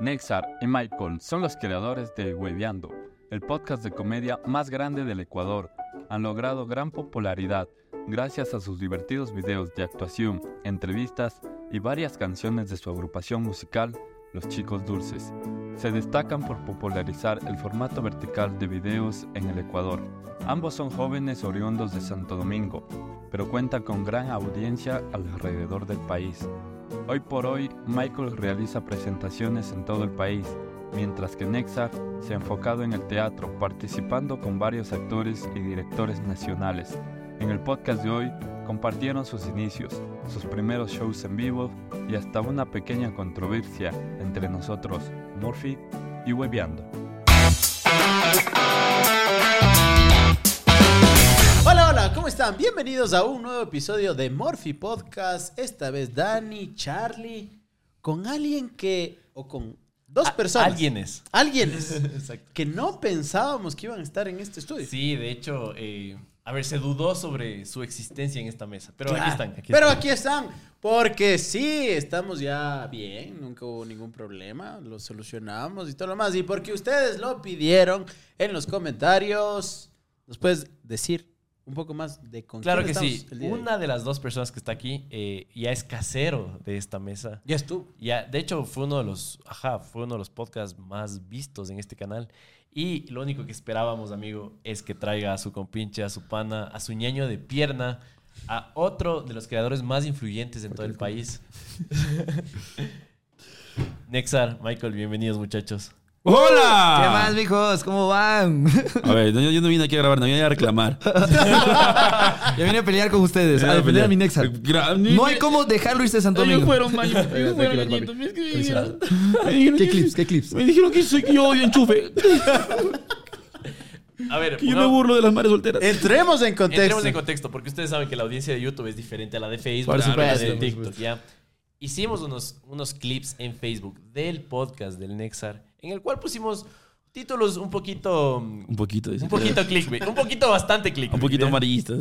Nexar y Michael son los creadores de Hueveando, el podcast de comedia más grande del Ecuador. Han logrado gran popularidad gracias a sus divertidos videos de actuación, entrevistas y varias canciones de su agrupación musical, Los Chicos Dulces. Se destacan por popularizar el formato vertical de videos en el Ecuador. Ambos son jóvenes oriundos de Santo Domingo, pero cuentan con gran audiencia alrededor del país. Hoy por hoy, Michael realiza presentaciones en todo el país, mientras que Nexar se ha enfocado en el teatro, participando con varios actores y directores nacionales. En el podcast de hoy compartieron sus inicios, sus primeros shows en vivo y hasta una pequeña controversia entre nosotros, Murphy y Webeando. Están? Bienvenidos a un nuevo episodio de Morphy Podcast. Esta vez Dani, Charlie, con alguien que, o con dos personas. Alguienes. Alguienes. Exacto. que no pensábamos que iban a estar en este estudio. Sí, de hecho, eh, a ver, se dudó sobre su existencia en esta mesa. Pero Claro. aquí están. aquí Pero están. aquí están, porque sí, estamos ya bien, nunca hubo ningún problema, lo solucionamos y todo lo más. Y porque ustedes lo pidieron en los comentarios, ¿nos puedes decir un poco más de con Claro que sí. de? Una de las dos personas que está aquí eh, ya es casero de esta mesa. Ya estuvo. Ya, de hecho, fue uno de los, ajá, fue uno de los podcasts más vistos en este canal. Y lo único que esperábamos, amigo, es que traiga a su compinche, a su pana, a su ñaño de pierna, a otro de los creadores más influyentes en todo el país. Nexar, Michael, bienvenidos muchachos. ¡Hola! ¿Qué más, mijos? ¿Cómo van? A ver, no, yo, yo no vine aquí a grabar, no vine a reclamar. Ya vine a pelear con ustedes, a defender a mi Nexa. No hay cómo dejarlo irse a Santo Ellos Domingo. fueron ellos fueron añitos, me escribieron. Me dijeron ¿Qué clips? ¿Qué clips? Me dijeron que soy que yo odio enchufe, A ver, que yo me burlo de las madres solteras. Entremos en contexto. Entremos en contexto, porque ustedes saben que la audiencia de YouTube es diferente a la de Facebook, a la de TikTok. ¿ya? Hicimos unos, unos clips en Facebook del podcast del Nexar, en el cual pusimos títulos un poquito... Un poquito, dice. Un poquito clickbait, un poquito bastante clickbait. Un poquito ¿ya? amarillistas.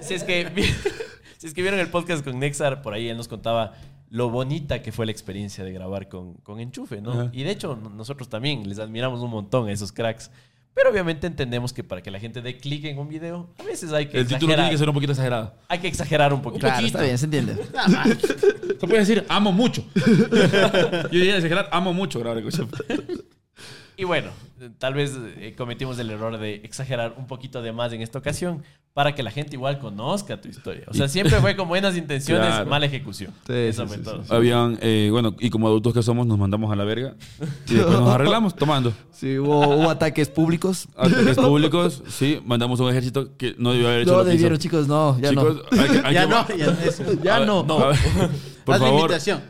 Si es que si es que vieron el podcast con Nexar, por ahí él nos contaba lo bonita que fue la experiencia de grabar con, con Enchufe, ¿no? Ajá. Y de hecho, no- nosotros también les admiramos un montón a esos cracks. Pero obviamente entendemos que para que la gente dé clic en un video, a veces hay que El título exagerar. tiene que ser un poquito exagerado. Hay que exagerar un poquito. Claro, está bien, se entiende. Se puede decir, amo mucho. Yo diría exagerar, amo mucho grabar. Y bueno, tal vez eh, cometimos el error de exagerar un poquito de más en esta ocasión para que la gente igual conozca tu historia. O sea, siempre fue con buenas intenciones, Claro. mala ejecución. Sí, Eso sí, fue sí, todo. Habían, eh, bueno, y como adultos que somos, nos mandamos a la verga. Y después nos arreglamos tomando. Sí, hubo, hubo ataques públicos. Ataques públicos, sí, mandamos un ejército que no debió haber hecho No debieron, chicos, no, ya Chicos, no. hay que- hay Ya que- no, ya no es. Ya a ver, no. ver, por Haz la favor. invitación.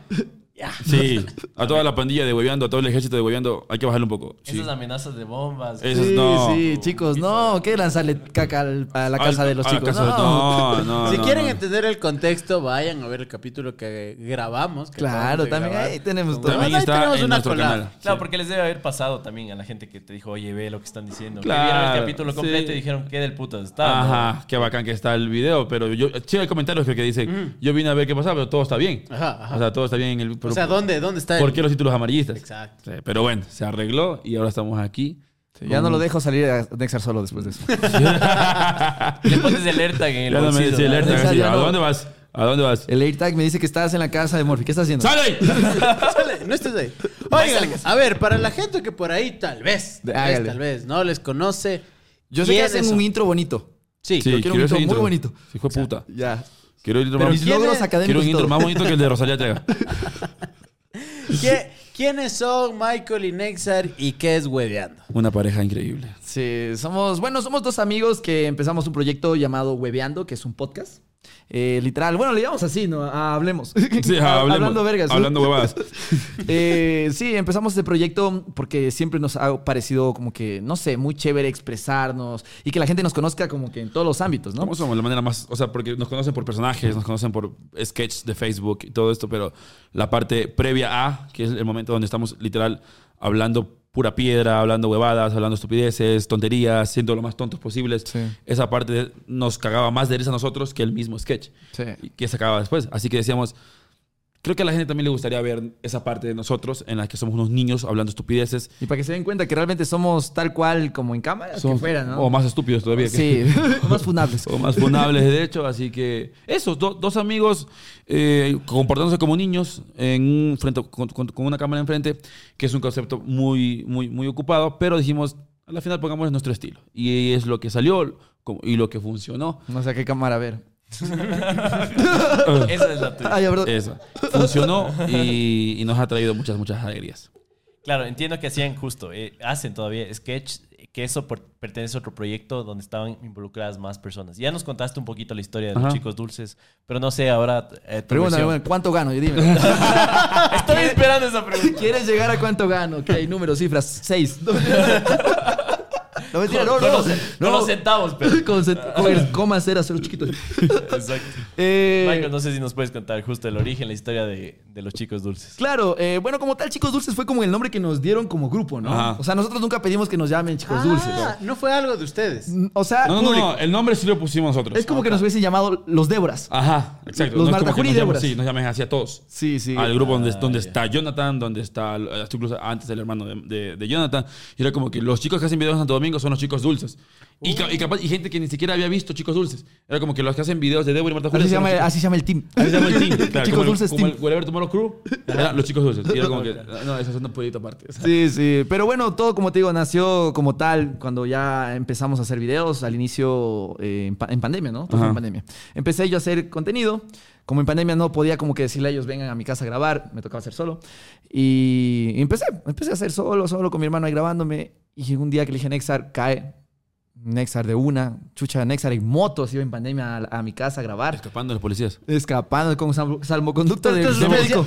Sí, a toda la pandilla de Hueveando, a todo el ejército de Hueveando, hay que bajarle un poco. Sí. Esas amenazas de bombas. Eso Sí, no. sí, chicos, no, que lanzarle caca al- a la casa Al- de los chicos. no. no, no, si no, quieren no. entender el contexto, vayan a ver el capítulo que grabamos. que Claro, también grabar. ahí tenemos todo. También Ahí tenemos en una nuestro colada. canal. Claro, Sí. porque les debe haber pasado también a la gente que te dijo, oye, ve lo que están diciendo. Claro, que vieron el capítulo completo sí. y dijeron, ¿qué del puto está? Ajá, qué bacán que está el video, pero yo, sí hay comentarios que, que dicen, yo vine a ver qué pasaba, pero todo está bien. Ajá, ajá. O sea, todo está bien en el... o sea, ¿dónde, dónde está el- ¿Por qué los títulos amarillistas? Exacto. Sí, pero bueno, se arregló y ahora estamos aquí. Sí, ya no lo dejo salir a Nexar solo después de eso. Le pones el AirTag en el Ya no me bolsillo. dice ¿no? alerta, Esa así, ya ¿A no. dónde vas? ¿A dónde vas? El AirTag me dice que estás en la casa de Morphy. ¿Qué estás haciendo? ¡Sale! Sale, no estés ahí. Oigan, a ver, para la gente que por ahí tal vez, tal vez, tal vez no les conoce. Yo sé que ¿quiénes hacen son? un intro bonito. Sí, yo quiero un intro muy bonito. Sí, fue puta. Ya. Quiero, Pero más- mis ¿quién logros académicos. quiero un más bonito que el de Rosalía Trega. ¿Qué- ¿Quiénes son Michael y Nexar y qué es Hueveando? Una pareja increíble. Sí, somos, bueno, somos dos amigos que empezamos un proyecto llamado Hueveando, que es un podcast. Eh, literal, bueno, le llamamos así, ¿no? Hablemos. Sí, hablemos. Hablando vergas. Hablando huevadas. Eh, sí, empezamos este proyecto porque siempre nos ha parecido como que, no sé, muy chévere expresarnos y que la gente nos conozca como que en todos los ámbitos, ¿no? ¿Cómo somos? La manera más. O sea, porque nos conocen por personajes, nos conocen por sketches de Facebook y todo esto, pero la parte previa a, que es el momento donde estamos literal hablando pura piedra, hablando huevadas, hablando estupideces, tonterías, siendo lo más tontos posibles. Sí. Esa parte nos cagaba más de risa a nosotros que el mismo sketch. Sí. que se acababa después. Así que decíamos, creo que a la gente también le gustaría ver esa parte de nosotros en la que somos unos niños hablando estupideces. Y para que se den cuenta que realmente somos tal cual como en cámara, que Somos- fuera, ¿no? O más estúpidos todavía. que- Sí, más funables. o más funables, de hecho. Así que esos do- dos amigos eh, comportándose como niños en un frente, con, con- con una cámara enfrente, que es un concepto muy, muy, muy ocupado, pero dijimos, a la final pongamos nuestro estilo. Y es lo que salió y lo que funcionó. No sé qué cámara ver. Esa es la tuya. Ay, perdón. Eso. Funcionó y, y nos ha traído muchas, muchas alegrías. Claro, entiendo que hacían justo, eh, hacen todavía sketch, que eso por- pertenece a otro proyecto donde estaban involucradas más personas. Ya nos contaste un poquito la historia de los Ajá. chicos dulces, pero no sé ahora. eh, tu Pregúntame, versión. bueno, ¿cuánto gano? Y dime. Estoy esperando esa pregunta. ¿Quieres llegar a cuánto gano? Ok, números, cifras. Seis. No, mentira, no, Con no. los- con los centavos, pero. Con, cent- el coma cero, cero chiquito. Exacto. Eh, Michael, no sé si nos puedes contar justo el origen, la historia de, de los chicos dulces. Claro, eh, bueno, como tal, Chicos Dulces fue como el nombre que nos dieron como grupo, ¿no? Ajá. O sea, nosotros nunca pedimos que nos llamen Chicos Dulces. Ah, no fue algo de ustedes. Mm, O sea, No, no, no, el nombre sí lo pusimos nosotros. es como que nos hubiesen llamado los Déboras. Ajá, exacto. Los no es como Marta que Juli nos llamen- Déboras. Sí, nos llamen así a todos. Sí, sí. al grupo donde, Ah, donde ya. está Jonathan, donde está incluso antes el hermano de, de- de Jonathan. Y era como que los chicos que hacen videos en Santo Domingo son los chicos dulces. Y, ca- y capaz, y gente que ni siquiera había visto chicos dulces. Era como que los que hacen videos de Debo y Marta Julia Así se, son llama, los así se llama el team. chicos- así se llama el team. claro, Chicos como el- Dulces como Team. el Whatever Tomorrow Crew. Eran los chicos dulces. Y era como que, no, eso es un proyecto aparte. O sea, Sí, sí. Pero bueno, todo como te digo, nació como tal cuando ya empezamos a hacer videos al inicio eh, en, pa- en pandemia, ¿no? Todo fue Ajá. en pandemia. Empecé yo a hacer contenido. Como en pandemia no podía como que decirle a ellos vengan a mi casa a grabar, me tocaba hacer solo. Y empecé, empecé a hacer solo, solo con mi hermano ahí grabándome. Y un día que le dije a Nexar, cae. Nexar de una, chucha Nexar en moto, se iba en pandemia a, a mi casa a grabar. escapando de los policías. Escapando con salvo- salvoconducto del, Entonces, del médico.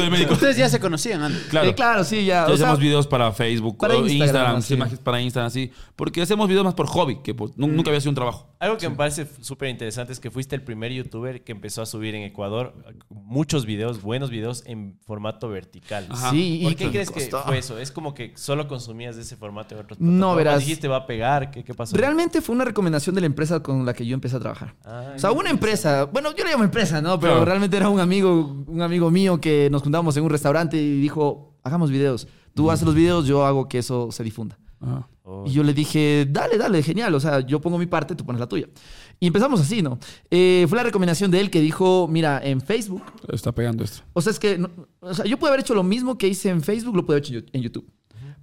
De médico. Ustedes ya se conocían antes. Claro. Eh, claro, sí, ya. O sea, hacemos videos para Facebook, para Instagram, sí, imágenes para Instagram, así. Porque hacemos videos más por hobby, que por- nu- nunca había sido un trabajo. Algo que me parece súper interesante es que fuiste el primer youtuber que empezó a subir en Ecuador muchos videos, buenos videos en formato vertical. Ajá. Sí, ¿Por y qué crees que fue eso? ¿Es como que solo consumías de ese formato en otros No, verás. ¿Dijiste va a pegar? ¿Qué, qué pasó? Realmente fue una recomendación de la empresa con la que yo empecé a trabajar. Ah, O sea, una empresa, bueno, yo le llamo empresa, ¿no? Pero Claro. realmente era un amigo, un amigo mío que nos juntábamos en un restaurante y dijo, hagamos videos. Tú haces los videos, yo hago que eso se difunda. Ajá. Oh, Y yo le dije, dale, dale, genial. O sea, yo pongo mi parte, tú pones la tuya. Y empezamos así, ¿no? Eh, fue la recomendación de él que dijo, mira, en Facebook, Está pegando esto. o sea, es que, no- o sea, yo pude haber hecho lo mismo que hice en Facebook, lo pude haber hecho en YouTube.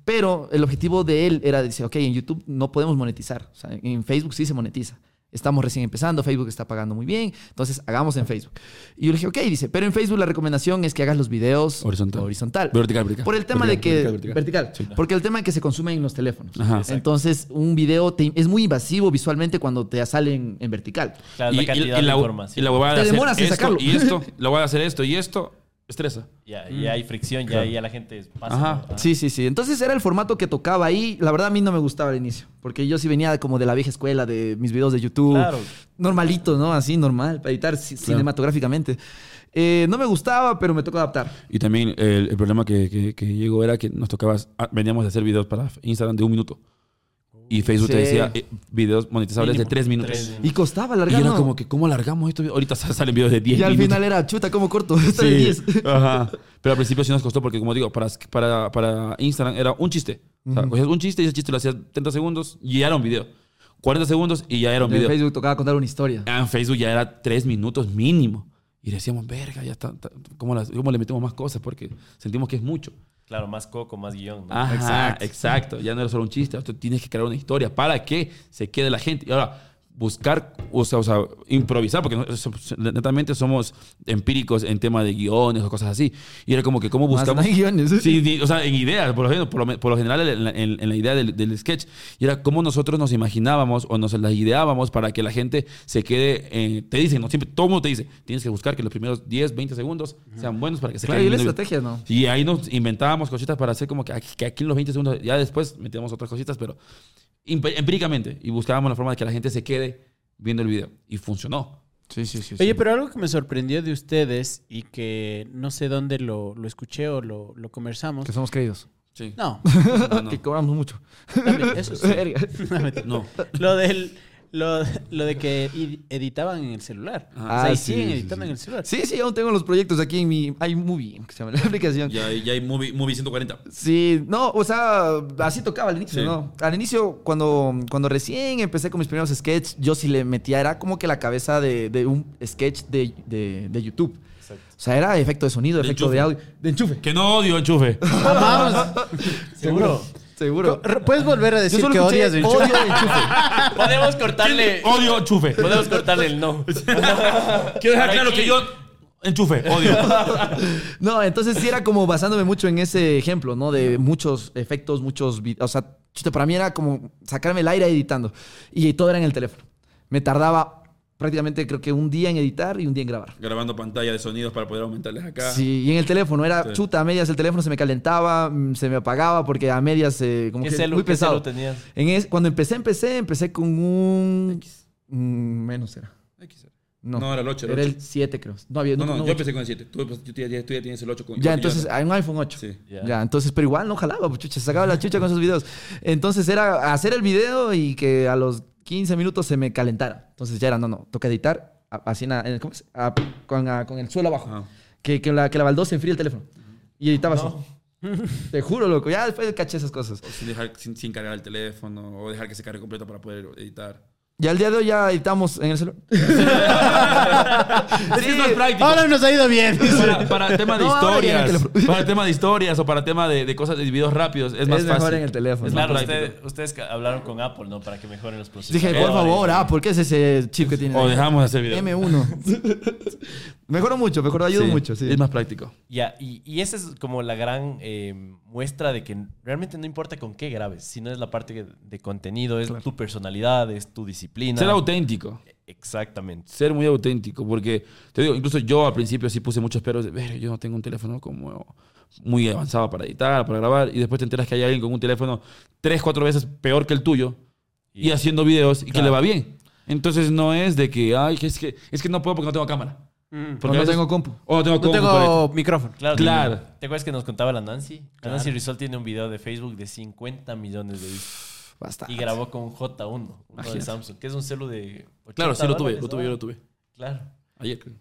Pero el objetivo de él era decir, ok, en YouTube no podemos monetizar. O sea, en Facebook sí se monetiza. Estamos recién empezando, Facebook está pagando muy bien, entonces hagamos en Facebook. Y yo le dije, ok, dice, pero en Facebook la recomendación es que hagas los videos Horizontal. horizontal. Vertical, vertical. Por el tema de que... Vertical, vertical. Vertical. Porque el tema de que se consume en los teléfonos. Ajá. Entonces, un video te- es muy invasivo visualmente cuando te sale en, en vertical. Claro, la cantidad y de la, información. y la huevada Te de hacer demoras en esto sacarlo. y esto, la huevada de hacer esto y esto, estresa. Ya, ya hay fricción, ya, ya la gente pasa. Ajá. ¿no? Ah. Sí, sí, sí. Entonces era el formato que tocaba ahí. La verdad a mí no me gustaba al inicio, porque yo sí venía como de la vieja escuela de mis videos de YouTube. Claro. Normalito, ¿no? Así, normal, para editar ci- cinematográficamente. Eh, no me gustaba, pero me tocó adaptar. Y también el, el problema que, que- que llegó era que nos tocaba, ah, veníamos de hacer videos para Instagram de un minuto. Y Facebook te Sí. decía eh, videos monetizables Mínimo, de tres minutos. tres Y costaba Y alargar. era ¿no? como que, ¿cómo alargamos esto? Ahorita salen videos de 10 Y al minutos. final era, chuta, ¿cómo corto? Esta de 10. Ajá. Pero al principio sí nos costó porque, como digo, para, para, para Instagram era un chiste. O sea, cogías un chiste y ese chiste lo hacías 30 segundos y ya era un video. 40 segundos y ya era un En video. Facebook tocaba contar una historia. Ah, En Facebook ya era 3 minutos mínimo. Y decíamos, verga, ya está. está- ¿cómo, las- ¿Cómo le metemos más cosas? Porque sentimos que es mucho. Claro, más coco, más guion. ¿no? Ajá, Exacto. exacto. Ya no era solo un chiste, tú tienes que crear una historia para que se quede la gente. Y ahora, buscar, o sea, o sea, improvisar, porque netamente somos empíricos en tema de guiones o cosas así. Y era como que, ¿cómo buscamos? no guiones. Sí, o sea, en ideas, por lo, general- por lo, por lo general en la, en- en la idea del, del sketch. Y era cómo nosotros nos imaginábamos o nos las ideábamos para que la gente se quede. eh, te dicen, ¿no? Siempre todo el mundo te dice, tienes que buscar que los primeros 10, 20 segundos sean buenos para que se Claro, y queden la estrategia, ¿no? y ahí nos inventábamos cositas para hacer como que aquí, que aquí en los 20 segundos, ya después metíamos otras cositas, pero empíricamente. Y buscábamos la forma de que la gente se quede viendo el video. Y funcionó. Sí, sí, sí. Oye, pero algo que me sorprendió de ustedes y que no sé dónde lo, lo escuché o lo, lo conversamos. Que somos creídos. Sí. No, No, no. Que cobramos mucho. también, eso sí. No. Lo del, lo, lo de que ed- editaban en el celular. Ah, o sea, y sí, siguen sí, editando sí. en el celular. Sí, sí, aún tengo los proyectos aquí en mi iMovie, que se llama la aplicación. Ya, hay- ya hay movie, movie 140. Sí, no, o sea, así tocaba al inicio, Sí. ¿no? Al inicio, cuando, cuando recién empecé con mis primeros sketches, yo sí le metía, era como que la cabeza de, de un sketch de, de, de YouTube. O sea, era efecto de sonido, De efecto enchufe. de audio. De enchufe. Que no odio enchufe. Seguro. Seguro. ¿Puedes volver a decir que odias el odio enchufe. Podemos cortarle. Odio enchufe. Podemos cortarle el no. Quiero dejar claro que yo enchufe, odio. No, entonces sí era como basándome mucho en ese ejemplo, ¿no? De muchos efectos, muchos videos. O sea, para mí era como sacarme el aire editando. Y todo era en el teléfono. Me tardaba prácticamente creo que un día en editar y un día en grabar. Grabando pantalla de sonidos para poder aumentarles acá. Sí, y en el teléfono era Sí. chuta, a medias el teléfono se me calentaba, mm, se me apagaba porque a medias eh, como ¿Qué que celu, muy qué pesado. celu tenías? En es- cuando empecé, empecé, empecé con un mm, menos era. No, No, era el 8, el Era 8. el 7 creo. No había No, no, no, yo empecé con el 7. Tú, pues, tú, ya, tú ya tienes el 8 con Ya, entonces, hay un iPhone 8. Sí. Ya. Ya, entonces, pero igual no jalaba, pues, chucha, sacaba la chucha con esos videos. Entonces era hacer el video y que a los 15 minutos se me calentara. Entonces ya era, no, no, toca editar así en en- ¿cómo a- con, a- con el suelo abajo. Ajá. Que, que, la, que la baldosa enfríe el teléfono. Y editaba así. Te juro, loco. Ya después caché esas cosas. O sin, dejar, sin, sin cargar el teléfono o dejar que se cargue completo para poder editar. Y al día de hoy ya editamos en el celular. Es que es más práctico. Ahora nos ha ido bien. Para, para tema de No, ahora ya en el historias, teléfono. para tema de historias o para tema de, de cosas de videos rápidos, es más Es mejor fácil. en el teléfono. Es más Claro, práctico. usted- ustedes ca- hablaron con Apple, ¿no? Para que mejoren los procesos. Dije, por favor, ah, ¿por qué es ese chip que tiene? O ahí? dejamos de hacer videos. M1. mejoró mucho, mejoró, ayudó Sí, mucho, sí. Es más práctico. Ya, y, y esa es como la gran eh, muestra de que realmente no importa con qué grabes, sino es la parte que- de contenido, es tu personalidad, es tu disciplina. Ser auténtico. Exactamente. Ser muy auténtico. Porque, te digo, incluso yo al principio sí puse muchos peros de, ver, yo no tengo un teléfono como muy avanzado para editar, para grabar. Y después te enteras que hay alguien con un teléfono tres, cuatro veces peor que el tuyo y, haciendo videos y que Claro. le va bien. Entonces no es de que, ay, que es que, es que no puedo porque no tengo cámara. Mm. Porque no tengo compu. O no tengo No compu, tengo correcto. micrófono. Claro, Claro. ¿te- ¿Te acuerdas que nos contaba la Nancy? La Nancy Rizal tiene un video de Facebook de 50 millones de vistas. Basta. Y grabó con un J1, uno de Imagínate. Samsung, que es un celu de 80 Claro, sí lo tuve, dólares, lo tuve, ¿no? yo lo tuve. Claro. Ayer, creo.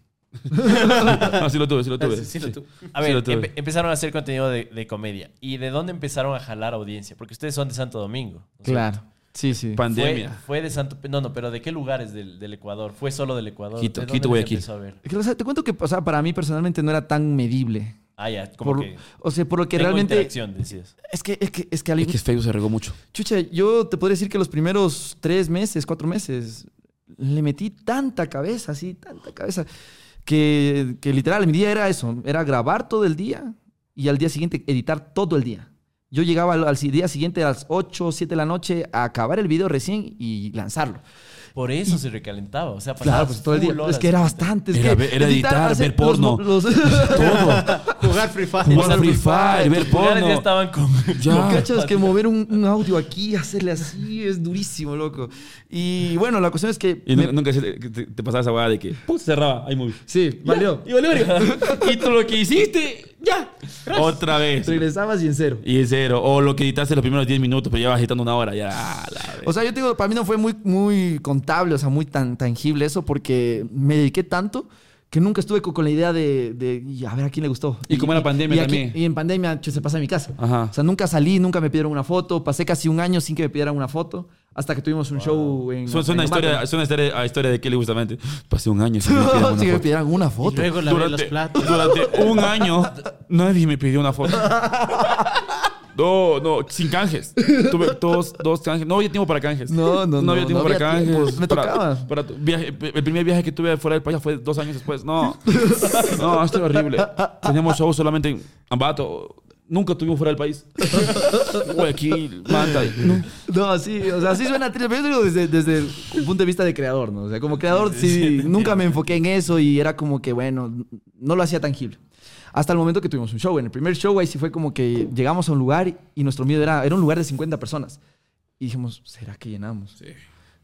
no, sí lo tuve, sí lo tuve. Sí, sí, lo tuve. A Sí ver, lo tuve. empe- empezaron a hacer contenido de, de comedia. ¿Y de dónde empezaron a jalar audiencia? Porque ustedes son de Santo Domingo. ¿no es Claro. cierto? Sí, sí. Pandemia. fue de Santo... No, no, pero ¿de qué lugares del, del Ecuador? ¿Fue solo del Ecuador? Quito, ¿De Quito, Guayaquil. empezó a ver? Es que, o sea, te cuento que, o sea, para mí personalmente no era tan medible. Ah, ya, como Por- que... o sea, por lo que tengo realmente. interacción, decías. Es que, es que, es que al Es que Facebook se regó mucho. Chucha, yo te podría decir que los primeros tres meses, cuatro meses, le metí tanta cabeza, así, tanta cabeza, que, que literal mi día era eso, era grabar todo el día y al día siguiente editar todo el día. Yo llegaba al, día siguiente a las 8 o 7 de la noche a acabar el video recién y lanzarlo. Por eso se recalentaba. O sea, Claro, pues todo el día. Es que era bastante. Era que ver- era editar, ver porno. los- los- Jugar Free Fire. Jugar Free Fire, ver porno. ya estaban con... Ya. ¿No cachas que mover un, un audio aquí, hacerle así, es durísimo, loco? Y bueno, la cuestión es que... Y me- nu- nunca se- te, te pasaba esa hueá de que ¡pum! cerraba iMovie. Sí, valió. Y valió. Y tú lo que hiciste, ya. Otra vez. Regresabas y en cero. Y en cero. O lo que editaste los primeros 10 minutos, pero llevas editando una hora. Ya, la. O sea, yo te digo, para mí no fue muy, muy contable, o sea, muy tan tangible eso, porque me dediqué tanto que nunca estuve con, con la idea de, de, y a ver a quién le gustó. Y como era pandemia y también. y en pandemia se pasa en mi casa. Ajá. O sea, nunca salí, nunca me pidieron una foto. Pasé casi un año sin que me pidieran una foto, hasta que tuvimos un show en. Suena suena en a historia, Ambato. suena a historia, a historia de Kelly justamente. Pasé un año sin que me una que me foto. pidieran una Y foto. luego los Durante, platos. durante un año nadie me pidió una foto. No, no, sin canjes. Tuve dos, dos canjes. No había tiempo para canjes. No, no, No había no, tiempo no para había canjes. tiempo. Me Para- tocaba. para tu viaje- el primer viaje que tuve fuera del país fue dos años después. No. No, esto es horrible. Teníamos shows solamente en Ambato. Nunca estuvimos fuera del país. Guayaquil, Manta. y- No, sí, o sea, sí suena triste, pero yo digo desde, desde el punto de vista de creador, ¿no? O sea, como creador sí, nunca me enfoqué en eso y era como que, bueno, no lo hacía tangible. Hasta el momento que tuvimos un show. En el primer show ahí sí fue como que llegamos a un lugar y nuestro miedo era, era un lugar de 50 personas. Y dijimos, ¿será que llenamos? Sí.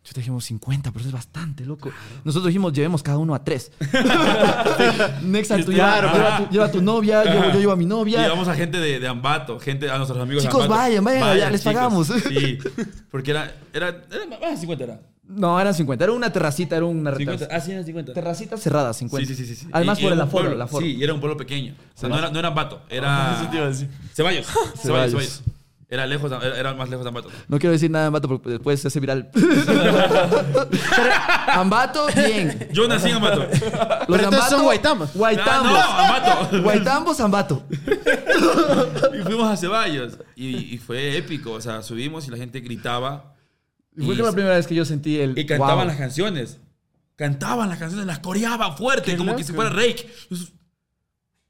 Yo te dijimos 50, pero es bastante, loco. Nosotros dijimos, llevemos cada uno a tres. Nexa, tú lleva, Claro, lleva tu, lleva tu novia, yo, yo llevo a mi novia. Llevamos a gente de, de Ambato, gente, a nuestros amigos Chicos, de Ambato. vayan, vayan, ya les pagamos. Sí, porque era, era, era más de 50 era. No, eran 50. Era una terracita, era una 50. terraza- Ah, sí, eran 50. Terracita cerrada, 50. Sí, sí, sí, sí. Además Y- por y el aforo, pueblo, el aforo. Sí, y era un pueblo pequeño. O sea, no era, no era Ambato, era... Eso a. Ceballos. Ceballos, Ceballos. Ceballos. Era lejos, era, era más lejos de Ambato. No quiero decir nada de Ambato porque después se hace viral. Pero, Ambato, bien. Yo nací en Ambato. Los Pero de entonces son Ambato, guaitambos. Guaitambos. Ah, no, Ambato. Guaitambos, Ambato. Y fuimos a Ceballos. Y, y fue épico. O sea, subimos y la gente gritaba. Y fue la primera vez que yo sentí el. Y cantaban wow. las canciones. Cantaban las canciones, las coreaban fuerte, Qué como que si fuera Rake.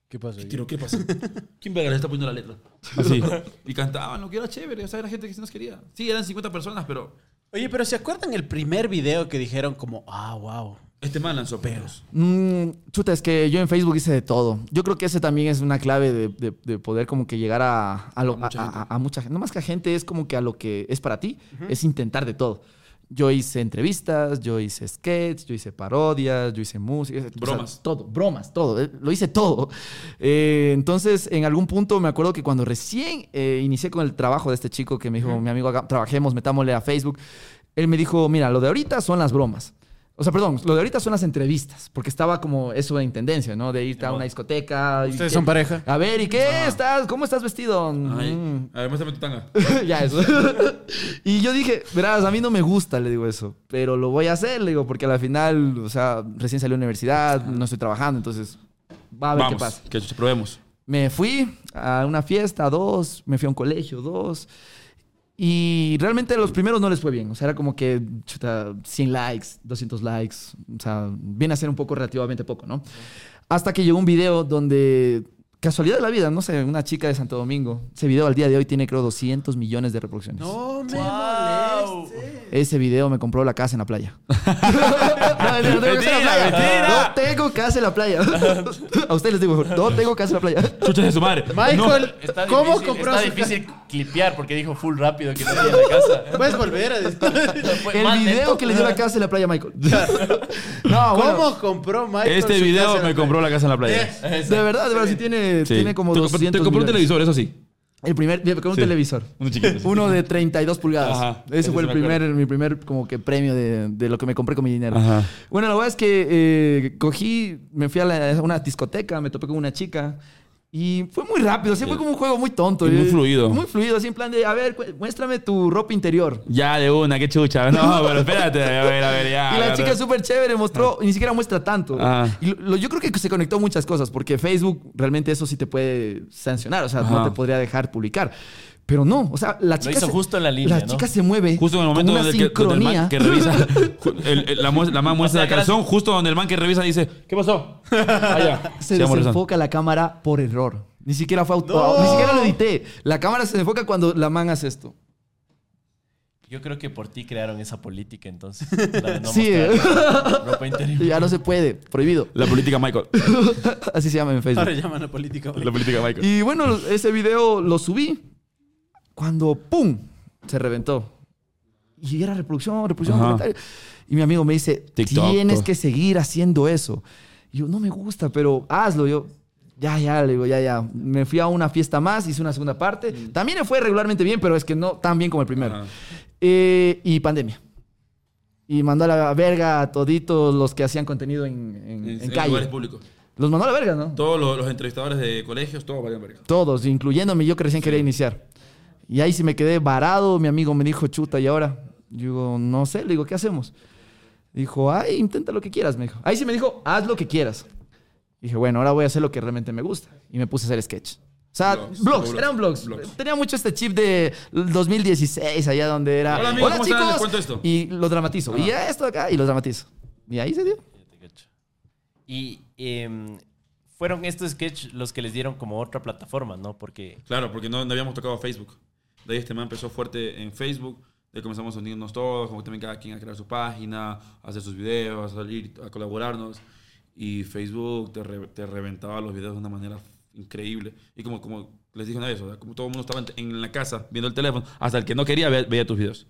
¿Qué pasó? ¿Qué tiro? ¿Qué pasó? ¿Quién verga le está poniendo la letra? Así. Y cantaban lo que era chévere. O sea, era gente que sí nos quería. Sí, eran 50 personas, pero Oye, pero ¿se acuerdan el primer video que dijeron como, ah, wow? este man lanzó perros. Mm, chuta, es que yo en Facebook hice de todo. Yo creo que ese también es una clave de, de- de poder como que llegar a, a, lo- A mucha a- gente. a- a mucha gente. No más que a gente, es como que a lo que es para ti, es intentar de todo. Yo hice entrevistas, yo hice sketches, yo hice parodias, yo hice música. o sea, Bromas. todo, bromas, todo. eh, Lo hice todo. Eh, entonces, en algún punto me acuerdo que cuando recién eh, inicié con el trabajo de este chico que me dijo, mi amigo, trabajemos, metámosle a Facebook, él me dijo, mira, lo de ahorita son las bromas. O sea, perdón, lo de ahorita son las entrevistas, porque estaba como eso en tendencia, ¿no? De irte a una discoteca. y ¿Ustedes que- son pareja? A ver, ¿y qué estás? ¿Cómo estás vestido? Ay, Mm. a ver, muéstrame tu tanga. ya, eso. y yo dije, verás, a mí no me gusta, le digo eso, pero lo voy a hacer, le digo, porque a la final, o sea, recién salí de la universidad, no estoy trabajando, entonces va a ver Vamos, qué pasa. que probemos. Me fui a una fiesta, dos, me fui a un colegio, dos. Y realmente los primeros no les fue bien. O sea, era como que chuta, 100 likes, 200 likes. O sea, viene a ser un poco relativamente poco, ¿no? Hasta que llegó un video donde, casualidad de la vida, no sé, una chica de Santo Domingo. Ese video al día de hoy tiene, creo, 200 millones de reproducciones. No me Wow. Ese video me compró la casa en la playa. no, no tengo casa en la Mentira, playa. mentira. No tengo casa en la playa. a ustedes les digo, no tengo casa en la playa. Chucha de su madre. Michael, Está ¿cómo difícil, compró Está su difícil clipear porque dijo full rápido que no tenía en la casa. Puedes volver a decir. El video que le dio la casa en la playa, Michael. no, bueno, ¿Cómo compró Michael Este video me compró la casa en la playa. de verdad, de verdad, sí tiene, Sí. tiene como te, 200 te compré un televisor, eso sí. El primer, con un Sí. televisor. Uno chiquito. sí. Uno de 32 pulgadas. Ajá, Ese fue el me primer, acuerdo. mi primer como que premio de, de lo que me compré con mi dinero. Ajá. Bueno, la verdad es que eh, cogí, me fui a, la- a una discoteca, me topé con una chica y fue muy rápido, así fue como un juego muy tonto. Y muy Eh, fluido. Muy fluido, así en plan de, a ver, muéstrame tu ropa interior. Ya de una, qué chucha. No, pero espérate, a ver, a ver, ya. Y la chica súper chévere mostró, y ni siquiera muestra tanto. Ah. Y lo- lo- yo creo que se conectó muchas cosas, porque Facebook realmente eso sí te puede sancionar, o sea, no te podría dejar publicar. Pero no, o sea, la chica. hizo se- justo en la línea, La ¿no? chica se mueve. Justo en el momento donde, el que, donde el man que revisa, el- el- la, la man muestra O sea, el calzón, justo donde el man que revisa dice, ¿qué pasó? Ah, ya. se rezando. desenfoca la cámara por error. Ni siquiera fue auto, No. ni siquiera lo edité. La cámara se enfoca cuando la man hace esto. Yo creo que por ti crearon esa política entonces. La de no Sí. mostrar ropa interior. Ya no se puede, prohibido. La política Michael. Así se llama en Facebook. Ahora llaman a política. La política Michael. Y bueno, ese video lo subí cuando ¡pum! se reventó. Y era reproducción, reproducción, Ajá. comentario. Y mi amigo me dice, TikTok, tienes que seguir haciendo eso. Y yo, no me gusta, pero hazlo. Yo, ya, ya, le digo, ya, ya. Me fui a una fiesta más, hice una segunda parte. También me fue regularmente bien, pero es que no tan bien como el primero. Eh, y pandemia. Y mandó a la verga a toditos los que hacían contenido en, en- En, en calle. lugares públicos. Los mandó a la verga, ¿no? Todos los, los entrevistadores de colegios, todos valían verga. Todos, incluyéndome yo que recién quería iniciar. Y ahí sí me quedé varado. Mi amigo me dijo, chuta, ¿y ahora? Yo digo, no sé. Le digo, ¿qué hacemos? Dijo, ay, intenta lo que quieras, me dijo. Ahí sí me dijo, haz lo que quieras. Dije, bueno, ahora voy a hacer lo que realmente me gusta. Y me puse a hacer sketch. O sea, Blogs, eran blogs. blogs. Tenía mucho este chip de 2016, allá donde era. Hola, amigo, ¿cómo estás? Les cuento esto". Y lo dramatizo. Y esto acá, y lo dramatizo. Y ahí se dio. Y em, fueron estos sketches los que les dieron como otra plataforma, ¿no? Porque Claro, porque no, no habíamos tocado Facebook. De ahí este man empezó fuerte en Facebook. De ahí comenzamos a unirnos todos, como también cada quien a crear su página, hacer sus videos, a salir, a colaborarnos. Y Facebook te, re- te reventaba los videos de una manera increíble. Y como, como les dije una vez, o sea, como todo el mundo estaba en, en la casa viendo el teléfono, hasta el que no quería ve- veía tus videos.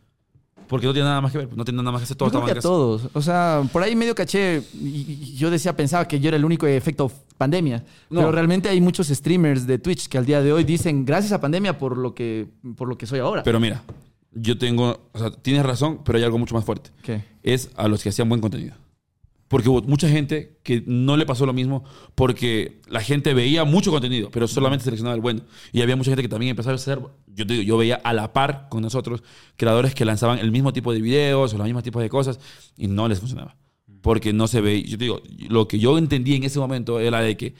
Porque no tiene nada más que ver, no tiene nada más que hacer, todos Yo creo que a todos. O sea, por ahí medio caché. Y yo decía, pensaba que yo era el único efecto pandemia. No. Pero realmente hay muchos streamers de Twitch que al día de hoy dicen gracias a pandemia por lo que, por lo que soy ahora. Pero mira, yo tengo, o sea, tienes razón, pero hay algo mucho más fuerte. ¿Qué? Es a los que hacían buen contenido. Porque hubo mucha gente que no le pasó lo mismo porque la gente veía mucho contenido, pero solamente seleccionaba el bueno. Y había mucha gente que también empezaba a hacer, yo te digo, yo veía a la par con nosotros creadores que lanzaban el mismo tipo de videos o los mismos tipos de cosas y no les funcionaba. Porque no se veía, yo te digo, lo que yo entendí en ese momento era de que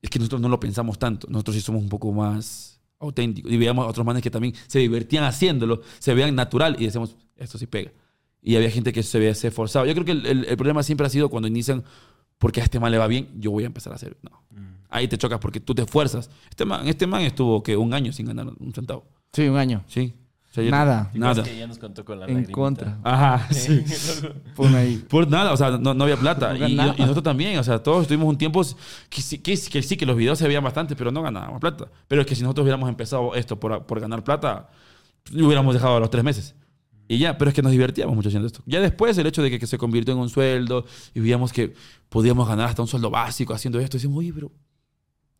es que nosotros no lo pensamos tanto, nosotros sí somos un poco más auténticos y veíamos a otros manes que también se divertían haciéndolo, se veían natural y decíamos, esto sí pega. Y había gente que se veía se forzado. Yo creo que el, el- el problema siempre ha sido cuando inician, porque a este man le va bien, yo voy a empezar a hacer. No. Ahí te chocas porque tú te esfuerzas. Este man, este man estuvo que un año sin ganar un centavo. Sí, un año. Sí. O sea, Nada. Nada. Que ya nos contó con la En lagrimita. contra. Ajá, sí. Pon ahí. Por nada, o sea, no, no había plata. No y, y nosotros también, o sea, todos estuvimos un tiempo que, sí- que, sí- que sí, que los videos se veían bastante, pero no ganábamos plata. Pero es que si nosotros hubiéramos empezado esto por, por ganar plata, lo hubiéramos dejado a los tres meses. Y ya, pero es que nos divertíamos mucho haciendo esto. Ya después, el hecho de que, que se convirtió en un sueldo y veíamos que podíamos ganar hasta un sueldo básico haciendo esto, decimos, oye, pero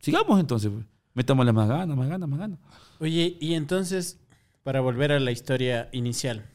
sigamos entonces, pues. metámosle más ganas, más ganas, más ganas. Oye, y entonces, para volver a la historia inicial,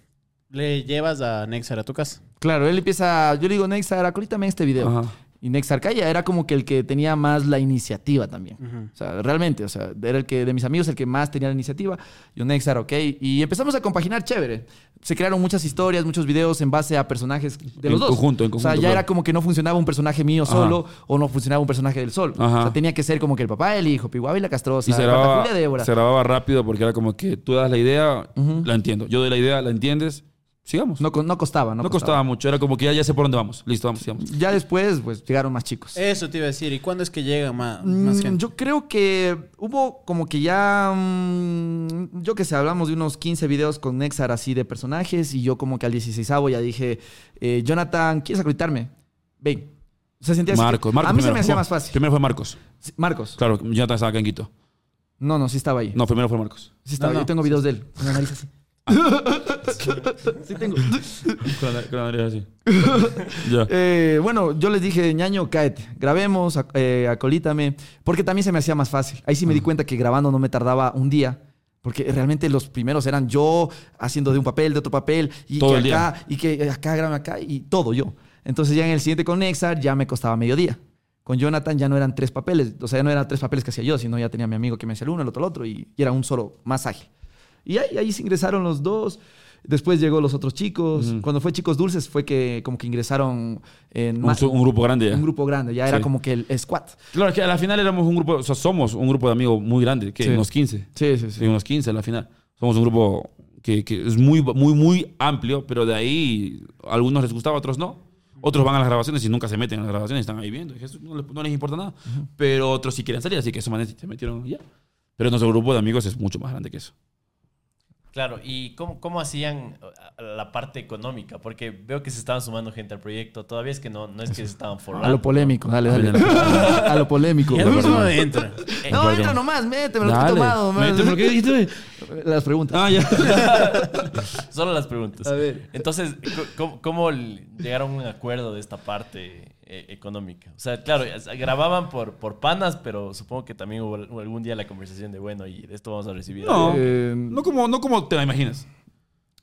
¿le llevas a Nexar a tu casa? Claro, él empieza. Yo le digo, Nexar, acolítame este video. Ajá. Y Nexar Calla era como que el que tenía más la iniciativa también. Ujú. O sea, realmente, o sea, era el que de mis amigos el que más tenía la iniciativa. Yo Nexar, ok. Y empezamos a compaginar chévere. Se crearon muchas historias, muchos videos en base a personajes de En los dos. conjunto, en O sea, conjunto, ya claro. era como que no funcionaba un personaje mío Ajá. solo o no funcionaba un personaje del sol. Ajá. O sea, tenía que ser como que el papá, el hijo, Pihuahua y la Castrosa, Y se grababa, Julia Débora. se grababa rápido porque era como que tú das la idea, Ujú. la entiendo. Yo doy la idea, la entiendes, sigamos. No, no costaba, no, No, costaba mucho, era como que ya, ya sé por dónde vamos. Listo, vamos, sigamos. Ya después, pues, llegaron más chicos. Eso te iba a decir. ¿Y cuándo es que llega más, más Mm, gente? Yo creo que hubo como que ya, mm, yo que sé, hablamos de unos 15 videos con Nexar así de personajes y yo como que al 16 ya dije, eh, Jonathan, ¿quieres acreditarme? Ven. Se sentía así. Marcos, Marcos. A mí se me hacía más fácil. Primero fue Marcos. Sí, Marcos. Claro, Jonathan estaba acá en Quito. No, no, sí estaba ahí. No, primero fue Marcos. Sí estaba. No, no. Yo tengo videos de él. Con la nariz así. sí tengo. Con la, con la nariz así. ya. Eh, bueno, yo les dije, ñaño, cáete, grabemos, ac- eh, acolítame, porque también se me hacía más fácil. Ahí sí me di cuenta que grabando no me tardaba un día, porque realmente los primeros eran yo haciendo de un papel, de otro papel, y Todo que el día. acá, y que acá, graban acá, y todo yo. Entonces ya en el siguiente con Nexar ya me costaba mediodía. Con Jonathan ya no eran tres papeles, o sea, ya no eran tres papeles que hacía yo, sino ya tenía mi amigo que me hacía el uno, el otro el otro, y, y era un solo más ágil. Y ahí, ahí se ingresaron los dos. Después llegó los otros chicos. Ujú. Cuando fue Chicos Dulces fue que como que ingresaron en Un, un grupo grande ya. un grupo grande. Ya era Sí. como que el squad. Claro, es que a la final éramos un grupo, o sea, somos un grupo de amigos muy grande, que Sí. unos 15. Sí, sí, Sí, unos 15 a la final. Somos un grupo que, que es muy, muy, muy amplio, pero de ahí a algunos les gustaba, a otros no. Otros van a las grabaciones y nunca se meten en las grabaciones, están ahí viendo. eso no, les, no les importa nada. Pero otros sí quieren salir, así que esos manes se metieron ya. Pero nuestro grupo de amigos es mucho más grande que eso. Claro, ¿y cómo, cómo hacían la parte económica? Porque veo que se estaban sumando gente al proyecto. Todavía es que no, no es que se estaban forrando. A lo polémico, dale, dale. Dale. a lo polémico. Ya mismo entra. Eh, No, entra nomás, méteme lo que he tomado. Méteme lo que dijiste. Las preguntas. Ah, ya. Solo las preguntas. A ver. Entonces, co- ¿cómo, cómo llegaron a un acuerdo de esta parte eh, económica? O sea, claro, grababan por, por panas, pero supongo que también hubo hubo algún día la conversación de, bueno, y de esto vamos a recibir. No, Eh, no, como, no como te la imaginas.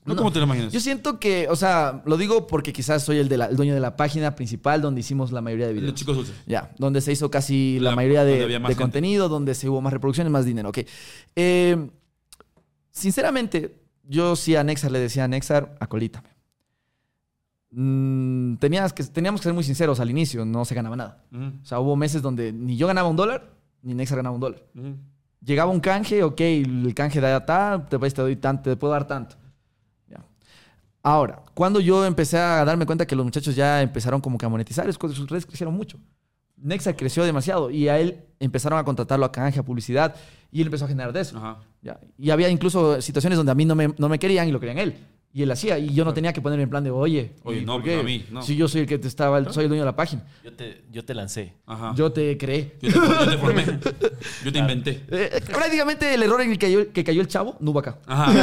No, No. como te la imaginas. Yo siento que, o sea, lo digo porque quizás soy el, de la- el dueño de la página principal donde hicimos la mayoría de Los videos. chicos dulces. Ya, donde se hizo casi la, La- mayoría de, de contenido, donde se hubo más reproducciones, más dinero. Ok. Eh, sinceramente, yo sí a Nexar le decía a Nexar, acolítame. Mm, tenías que, teníamos que ser muy sinceros al inicio, no se ganaba nada. Ujú, O sea, hubo meses donde ni yo ganaba un dólar, ni Nexar ganaba un dólar. Llegaba un canje, ok, el canje da tal, te, te doy tanto, te puedo dar tanto. Ya. Ahora, cuando yo empecé a darme cuenta que los muchachos ya empezaron como que a monetizar, es cuando sus redes crecieron mucho. Nexa creció demasiado y a él empezaron a contratarlo a canje, a publicidad, y él empezó a generar de eso. Ya. Y había incluso situaciones donde a mí no me, no me querían y lo querían él. Y él hacía, y yo no tenía que ponerme en plan de, oye, Oye, ¿y no, pues, a mí, no. Si yo soy el que te estaba, el- soy el dueño de la página. Yo te, yo te lancé. Ajá. Yo te creé. Yo te, yo te formé. Yo te inventé. Eh, prácticamente el error en el que cayó, que cayó el chavo no hubo acá. Ajá. No,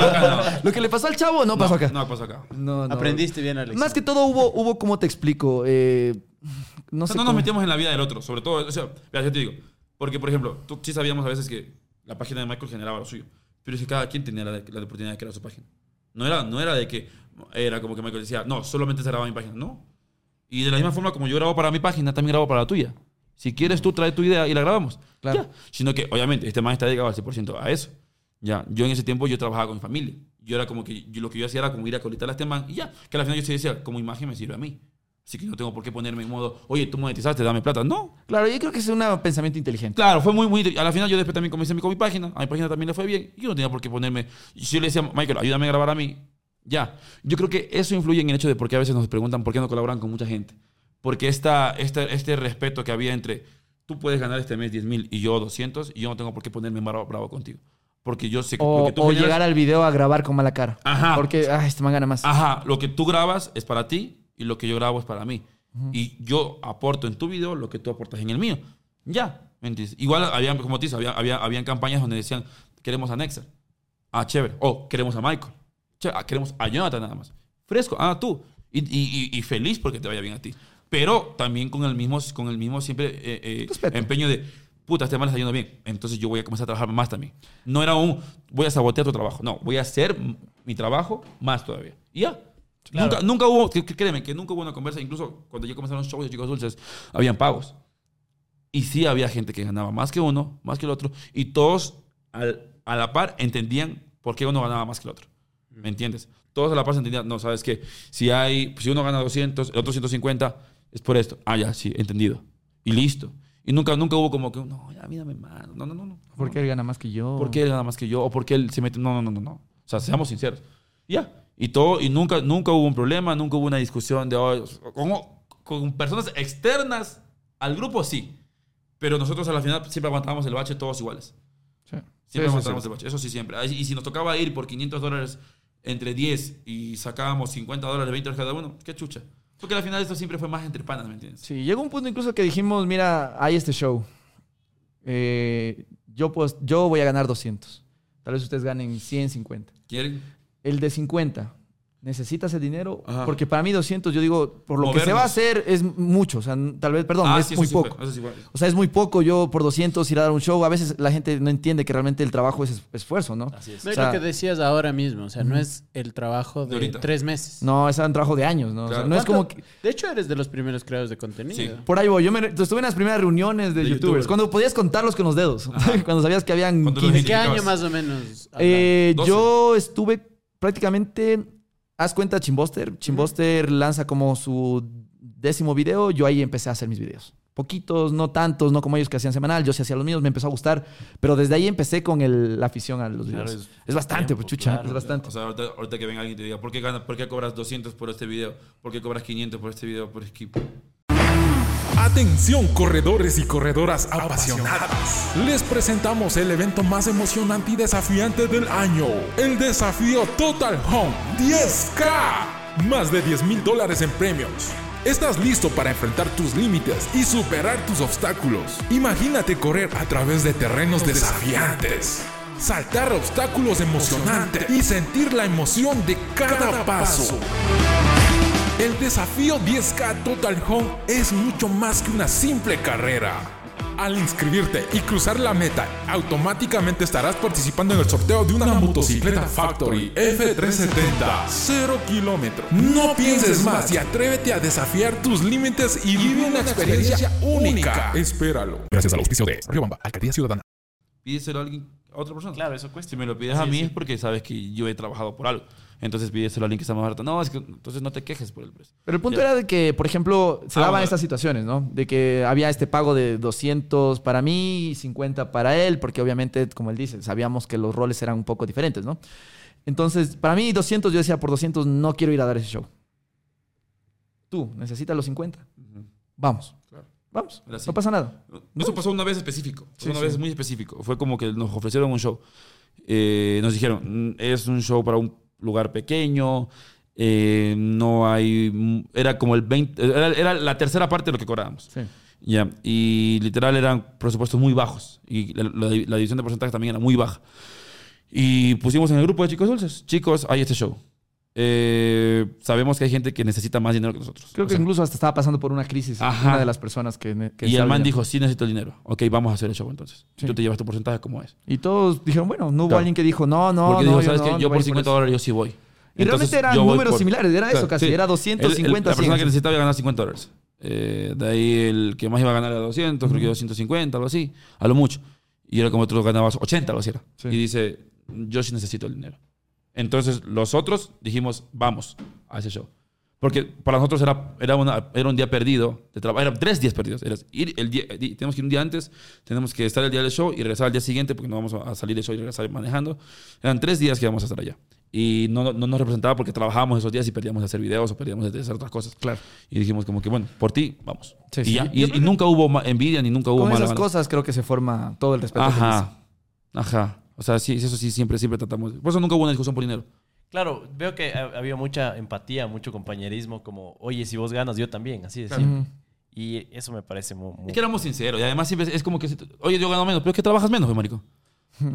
no, acá no. Lo que le pasó al chavo no pasó acá. No, pasó acá. No, no. Aprendiste bien, Alex. Más que todo hubo, hubo ¿cómo te explico? Eh, no O sé sea, no nos metíamos en la vida del otro, sobre todo, o sea, mira, yo te digo, porque por ejemplo, tú sí sabíamos a veces que la página de Michael generaba lo suyo, Pero es que cada quien tenía la, la oportunidad de crear su página. No era, no era de que era como que Michael decía, no, solamente se graba mi página. No. Y de la misma forma como yo grabo para mi página, también grabo para la tuya. Si quieres tú, trae tu idea y la grabamos. Claro. Ya. Sino que, obviamente, este man está dedicado al 100% a eso. Ya. Yo en ese tiempo yo trabajaba con mi familia. Yo era como que, yo, lo que yo hacía era como ir a colitar a este man y ya. Que al final yo decía, como imagen me sirve a mí. Así que no tengo por qué ponerme en modo, oye, tú monetizaste, dame plata. No. Claro, yo creo que es un pensamiento inteligente. Claro, fue muy, muy. A la final yo después también comencé con mi página. A mi página también le fue bien. Yo no tenía por qué ponerme. Si yo le decía, Michael, ayúdame a grabar a mí. Ya. Yo creo que eso influye en el hecho de por qué a veces nos preguntan por qué no colaboran con mucha gente. Porque esta, este, este respeto que había entre tú puedes ganar este mes 10 mil y yo 200 y yo no tengo por qué ponerme bravo, bravo contigo. Porque yo sé que. O, porque tú o generas- llegar al video a grabar con mala cara. Ajá. Porque, ah, este man gana más. Ajá, lo que tú grabas es para ti y lo que yo grabo es para mí. Y yo aporto en tu video lo que tú aportas en el mío. Ya, ¿me entiendes? Igual, había, como te dices, había, había, habían campañas donde decían, queremos a Nexer. Ah, chévere. O queremos a Michael. Che, ah, queremos a Jonathan nada más. Fresco. Ah, tú. Y, y- y- feliz porque te vaya bien a ti. Pero también con el mismo, con el mismo siempre eh, eh, empeño de, puta, este man le está yendo bien. Entonces yo voy a comenzar a trabajar más también. No era un, voy a sabotear tu trabajo. No, voy a hacer mi trabajo más todavía. Y ya. Claro. Nunca, nunca hubo, créeme, que nunca hubo una conversa. Incluso cuando ya comenzaron los shows de Chicos Dulces, habían pagos. Y sí había gente que ganaba más que uno, más que el otro. Y todos al- a la par entendían por qué uno ganaba más que el otro. ¿Me entiendes? Todos a la par se entendían, no, sabes que si hay, si uno gana 200, el otro 150, es por esto. Ah, ya, sí, entendido. Y listo. Y nunca, nunca hubo como que, no, ya, mírame más. No, no, no. no. Porque él gana más que yo. ¿Por qué él gana más que yo? ¿O por qué él se mete? No, no, no, no, no. O sea, seamos sinceros. Ya. Y todo, y nunca, nunca hubo un problema, nunca hubo una discusión de, "Oye, con, con personas externas al grupo, sí. Pero nosotros a la final siempre aguantábamos el bache todos iguales. Sí. Siempre Sí, aguantábamos sí. el bache. Eso sí, siempre. Y si nos tocaba ir por 500 dólares entre 10 y sacábamos 50 dólares, 20 dólares cada uno, qué chucha. Porque al final esto siempre fue más entre panas, ¿me entiendes? Sí, llegó un punto incluso que dijimos, mira, hay este show. Eh, yo, pues, yo voy a ganar 200. Tal vez ustedes ganen 150. ¿Quieren? El de 50, ¿necesita ese dinero? Ajá. Porque para mí 200, yo digo, por lo que se va a hacer es mucho. O sea, tal vez, perdón, Ah, es sí, muy sí poco. sí. O sea, es muy poco yo por 200 ir a dar un show. A veces la gente no entiende que realmente el trabajo es es- esfuerzo, ¿no? Así es. No es O sea- lo que decías ahora mismo, o sea, no es el trabajo De tres meses. No, es un trabajo de años, ¿no? O sea, Claro. no es como ¿Cuánto- que... De hecho, eres de los primeros creadores de contenido. Sí. Por ahí voy. Yo me, estuve en las primeras reuniones de, De YouTubers, YouTubers. Cuando podías contarlos con los dedos. cuando sabías que habían Cuando los 15. ¿De qué año más o menos? Eh, 12. yo estuve prácticamente. Haz cuenta Chimboster. Chimboster lanza como su décimo video. Yo ahí empecé a hacer mis videos. Poquitos, no tantos, no como ellos que hacían semanal. Yo sí hacía los míos, me empezó a gustar. Pero desde ahí empecé con el- la afición a los Claro, videos. es es, bastante, tiempo, pues chucha. claro. es bastante. O sea, ahorita, ahorita que venga alguien y te diga, ¿por qué, ganas, ¿por qué cobras 200 por este video? ¿Por qué cobras 500 por este video? Por skip. Atención corredores y corredoras apasionadas. Les presentamos el evento más emocionante y desafiante del año. El desafío Total Home 10K. Más de 10 mil dólares en premios. ¿Estás listo para enfrentar tus límites y superar tus obstáculos? Imagínate correr a través de terrenos desafiantes. Saltar obstáculos emocionantes y sentir la emoción de cada paso. El desafío 10K Total Home es mucho más que una simple carrera. Al inscribirte y cruzar la meta, automáticamente estarás participando en el sorteo de una motocicleta Factory F370 0 kilómetros. No pienses más y atrévete a desafiar tus límites y vive una experiencia única. Espéralo. Gracias al auspicio de Riobamba, Alcaldía Ciudadana. Pídeselo a alguien, a otra persona. Claro, eso cuesta. Si me lo pides a mí es porque sabes que yo he trabajado por algo. Entonces pídeselo a alguien que está más barato. No, es que entonces no te quejes por el precio. Pero el punto Ya. era de que, por ejemplo, se Ah, daban bueno. estas situaciones, ¿no? De que había este pago de 200 para mí y 50 para él, porque obviamente, como él dice, sabíamos que los roles eran un poco diferentes, ¿no? Entonces, para mí 200, yo decía, por 200 no quiero ir a dar ese show. Tú, necesitas los 50. Vamos. Claro. Vamos. Era así. No pasa nada. Eso pasó una vez específico. Fue Sí, una sí. vez muy específico. Fue como que nos ofrecieron un show. Eh, nos dijeron, "Mm, es un show para un lugar pequeño. eh, no hay. mm, Era como el 20. Era, era la tercera parte de lo que cobrábamos. Sí. Ya, y literal eran presupuestos muy bajos. Y la, la- la división de porcentaje también era muy baja. Y pusimos en el grupo de chicos dulces, chicos, hay este show. Eh, sabemos que hay gente que necesita más dinero que nosotros. Creo O que sea, incluso hasta estaba pasando por una crisis. Ajá. Una de las personas que. que y el estaba man viviendo. dijo, sí necesito el dinero. Ok, vamos a hacer el show entonces. Sí. Tú te llevas tu porcentaje como es. Y todos dijeron, bueno, no hubo Claro. alguien que dijo, no, no, Porque no. dijo, yo ¿sabes no, qué? no Yo por por 50 eso". dólares yo sí voy. Y realmente eran yo números por- similares, era eso casi, sí. era El- 250, el- La persona 100. que necesitaba iba a ganar 50 dólares. Eh, de ahí el que más iba a ganar era 200, creo que 250, algo así, a lo mucho. Y era como tú ganabas 80, algo así era. Sí. Y dice, yo sí necesito el dinero. Entonces los otros dijimos, vamos a ese show. Porque para nosotros era, era, una- era un día perdido de trabajo. Eran tres días perdidos. Era ir el día, tenemos que ir un día antes, tenemos que estar el día del show y regresar al día siguiente porque no vamos a salir del show y regresar manejando. Eran tres días que íbamos a estar allá. Y no, no nos representaba porque trabajábamos esos días y perdíamos de hacer videos o perdíamos de hacer otras cosas. Claro. Y dijimos como que, bueno, por ti, vamos. Sí, y, sí. ya. Yo Y- nunca hubo envidia ni nunca hubo Con mala esas cosas creo que se forma todo el respeto. Ajá. Ajá. O sea, sí, eso sí, siempre, siempre tratamos. Por eso nunca hubo una discusión por dinero. Claro, veo que ha- había mucha empatía, mucho compañerismo, como, oye, si vos ganas, yo también, así de Claro. Y eso me parece muy... muy- Es que éramos sinceros. Y además siempre es como que, oye, yo gano menos, pero es que trabajas menos, pues, marico.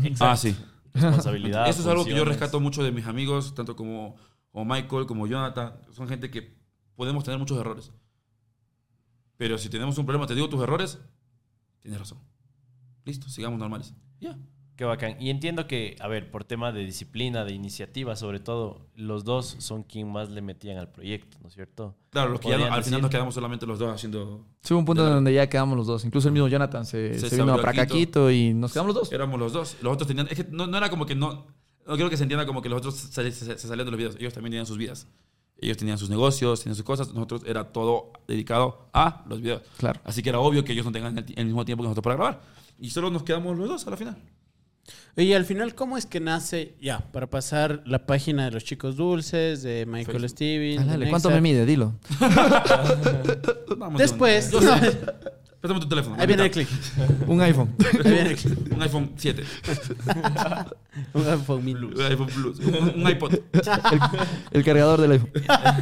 Exacto. Ah, sí. Responsabilidad. Eso es algo que yo rescato mucho de mis amigos, tanto como, como Michael, como Jonathan. Son gente que podemos tener muchos errores. Pero si tenemos un problema, te digo tus errores, tienes razón. Listo, sigamos normales. Ya. Qué bacán. Y entiendo que, a ver, por tema de disciplina, de iniciativa, sobre todo, los dos son quien más le metían al proyecto, ¿no es cierto? Claro, los que ya al final decir- nos quedamos solamente los dos haciendo. Sí, hubo un punto en la- donde ya quedamos los dos. Incluso el mismo Jonathan se, Se se vino para a acá Quito y nos quedamos los dos. Éramos los dos. Los otros tenían. Es que no, no era como que no. No quiero que se entienda como que los otros se, se- se salían de los videos. Ellos también tenían sus vidas. Ellos tenían sus negocios, tenían sus cosas. Nosotros era todo dedicado a los videos. Claro. Así que era obvio que ellos no tengan el, el mismo tiempo que nosotros para grabar. Y solo nos quedamos los dos a la final. Y al final, ¿cómo es que nace, ya, para pasar la página de los chicos dulces, de Michael Facebook. Steven? Ah, dale, de ¿Cuánto me mide? Dilo. Vamos, Después. Préstame tu teléfono. ahí viene el clic. Un iPhone. Ahí viene el clic. Un iPhone 7. Un iPhone mini. Un iPhone Plus. Un, un iPod. El cargador del iPhone.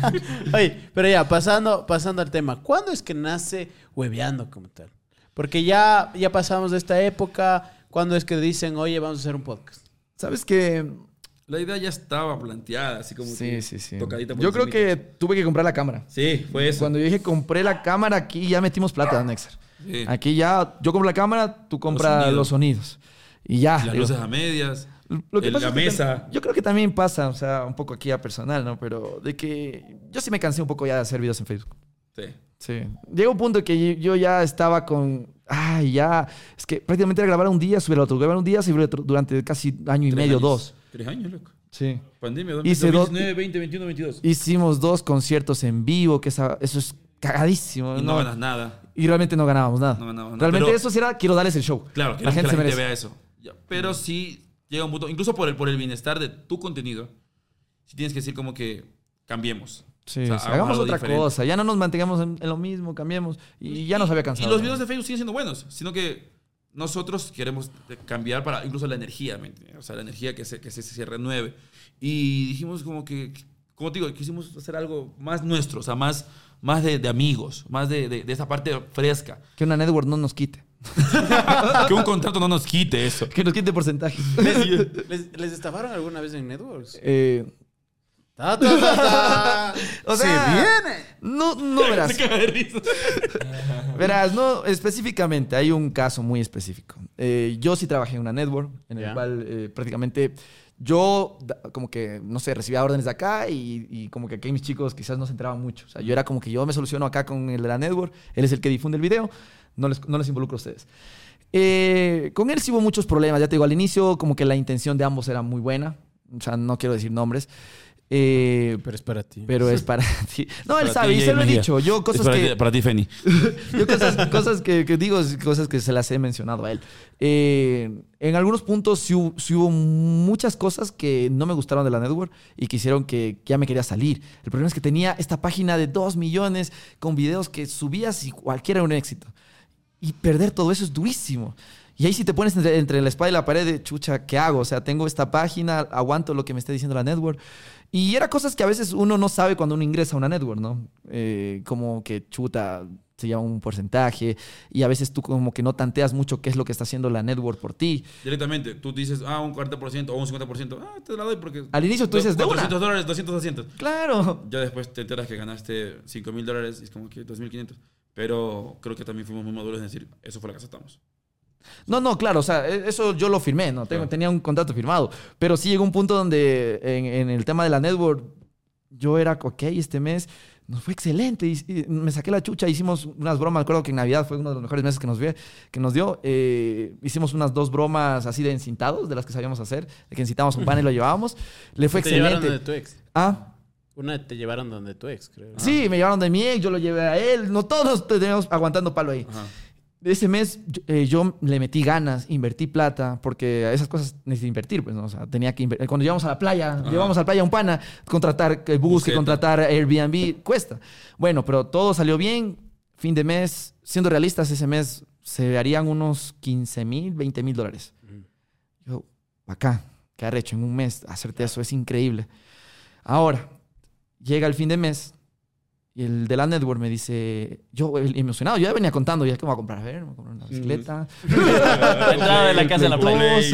Oye, pero ya, pasando, pasando al tema, ¿cuándo es que nace hueveando como tal? Porque ya, ya pasamos de esta época, ¿cuándo es que dicen, oye, vamos a hacer un podcast? ¿Sabes qué? La idea ya estaba planteada, así como que Sí, sí, sí. tocadita por Yo creo que tuve que comprar la cámara. Sí, fue eso. Cuando yo dije compré la cámara, aquí ya metimos plata, Nexer. Sí. Aquí ya, yo compro la cámara, tú compras los sonidos. Y ya. Las digo, luces a medias. Lo que el- pasa la es que mesa. Yo creo que también pasa, o sea, un poco aquí a personal, ¿no? Pero de que yo sí me cansé un poco ya de hacer videos en Facebook. Sí. Sí. Llega un punto que yo ya estaba con. Ay, ya. Es que prácticamente era grabar un día, subir al otro, grabar un día, subir al otro durante casi año y medio, años. dos. Tres años, loco. Sí. Pandemia, Hice dos- 2019, 20, 21, 22. Hicimos dos conciertos en vivo, que esa- eso es cagadísimo. Y no ¿no? ganas nada. Y realmente no ganábamos nada. No ganábamos nada, realmente pero- eso sí era, quiero darles el show. Claro, que la gente se merece. vea eso. Pero sí llega un punto, incluso por el, por el bienestar de tu contenido, sí tienes que decir como que cambiemos. Sí, O sea, sí, hagamos otra diferente. cosa. Ya no nos mantengamos en, en lo mismo, cambiemos. Y ya nos había cansado. Y los videos de Facebook siguen siendo buenos, sino que nosotros queremos cambiar para incluso la energía. O sea, la energía que se, que se, se renueve. Y dijimos como que, como te digo, quisimos hacer algo más nuestro, o sea, más, más de, de amigos, más de, de, de esa parte fresca. Que una network no nos quite. que un contrato no nos quite eso. Que nos quite porcentaje. ¿Les, les, les estafaron alguna vez en Networks? Eh, Ta, ta, ta, ta. O sea- ¡Se viene! no, no verás. Verás, no, específicamente, hay un caso muy específico. Eh, yo sí trabajé en una network, en el cual eh, prácticamente yo, como que, no sé, recibía órdenes de acá y, y como que aquí mis chicos quizás no se enteraban mucho. O sea, yo era como que yo me soluciono acá con el de la network, él es el que difunde el video, no les, no les involucro a ustedes. Eh, con él sí hubo muchos problemas, ya te digo, al inicio como que la intención de ambos era muy buena, o sea, no quiero decir nombres. Eh, Pero es para ti. pero es para ti. No, él sabe, y se lo he dicho. Yo Es cosas para, que... ti, para ti, Feni. Yo cosas, cosas que, que digo, cosas que se las he mencionado a él. Eh, en algunos puntos sí, hu- sí hubo muchas cosas que no me gustaron de la network y que hicieron que, que ya me quería salir. El problema es que tenía esta página de 2 millones con videos que subías y cualquiera era un éxito. Y perder todo eso es durísimo. Y ahí si te pones entre, entre la espada y la pared de chucha, ¿qué hago? O sea, tengo esta página, aguanto lo que me esté diciendo la network. Y era cosas que a veces uno no sabe cuando uno ingresa a una network, ¿no? Eh, como que chuta, se lleva un porcentaje y a veces tú como que no tanteas mucho qué es lo que está haciendo la network por ti. Directamente, tú dices, ah, un 40% o un 50%. Ah, te la doy porque. Al inicio tú dices, de una. 400 dólares, 200, 200. Claro. Ya después te enteras que ganaste 5 mil dólares y es como que 2.500. Pero creo que también fuimos muy maduros en decir, eso fue la que aceptamos. No, no, claro, o sea, e- eso yo lo firmé, ¿no? Tengo-. Tenía un contrato firmado. Pero sí llegó un punto donde en, en el tema de la network, yo era, ok, este mes nos fue excelente. Y, y me saqué la chucha, hicimos unas bromas. Me acuerdo que en Navidad fue uno de los mejores meses que nos, vi- que nos dio. Eh, hicimos unas dos bromas así de encintados, de las que sabíamos hacer, de que encintamos un pan y lo llevábamos. Le fue te llevaron donde tu ex. Ah, Una te llevaron donde tu ex, creo. sí, me llevaron de mi ex, yo lo llevé a él. No todos teníamos aguantando palo ahí. Ajá. Ese mes yo, eh, yo le metí ganas, invertí plata, porque esas cosas necesito invertir, pues, ¿no? O sea, tenía que invertir. Cuando llevamos a la playa, llevamos a la playa un pana, contratar bus, que contratar Airbnb, cuesta. Bueno, pero todo salió bien. Fin de mes, siendo realistas, ese mes se harían unos 15 mil, 20 mil dólares. Yo, acá, qué arrecho, en un mes, hacerte eso es increíble. Ahora, llega el fin de mes y el de la network me dice, yo emocionado, yo ya venía contando, ya que me voy a comprar, a ver, me voy a comprar una bicicleta. La entrada de la casa en la Play.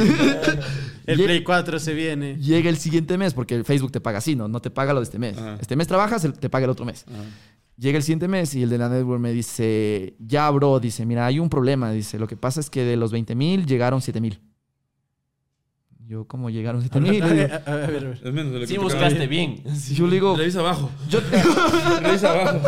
El Play 4 se viene. Llega el siguiente mes, porque el Facebook te paga así, ¿no? No te paga lo de este mes. Ajá. Este mes trabajas, te paga el otro mes. Ajá. Llega el siguiente mes y el de la network me dice, ya, bro, dice, mira, hay un problema. Dice, lo que pasa es que de los 20 mil llegaron 7 mil. Yo, ¿cómo llegaron 7 mil? A ver, a ver. Es menos de lo que Sí te buscaste bien. Yo le digo, Revisa abajo. yo, Revisa abajo.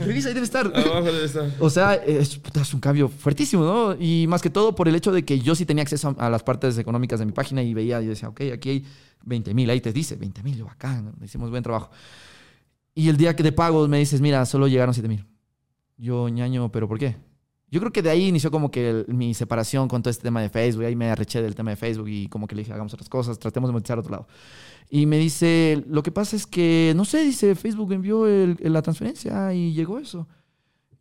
revisa, ahí debe estar. Abajo debe estar. O sea, es, puta, es un cambio fuertísimo, ¿no? Y más que todo por el hecho de que yo sí tenía acceso a, a las partes económicas de mi página y veía y decía, ok, aquí hay 20 mil, ahí te dice 20 mil, yo bacán, hicimos buen trabajo. Y el día que de pagos me dices, mira, solo llegaron 7 mil. Yo, ñaño, ¿pero por qué? Yo creo que de ahí inició como que el- mi separación con todo este tema de Facebook. Ahí me arreché del tema de Facebook y como que le dije, hagamos otras cosas, tratemos de monetizar a otro lado. Y me dice, lo que pasa es que, no sé, dice, Facebook envió el- la transferencia y llegó eso.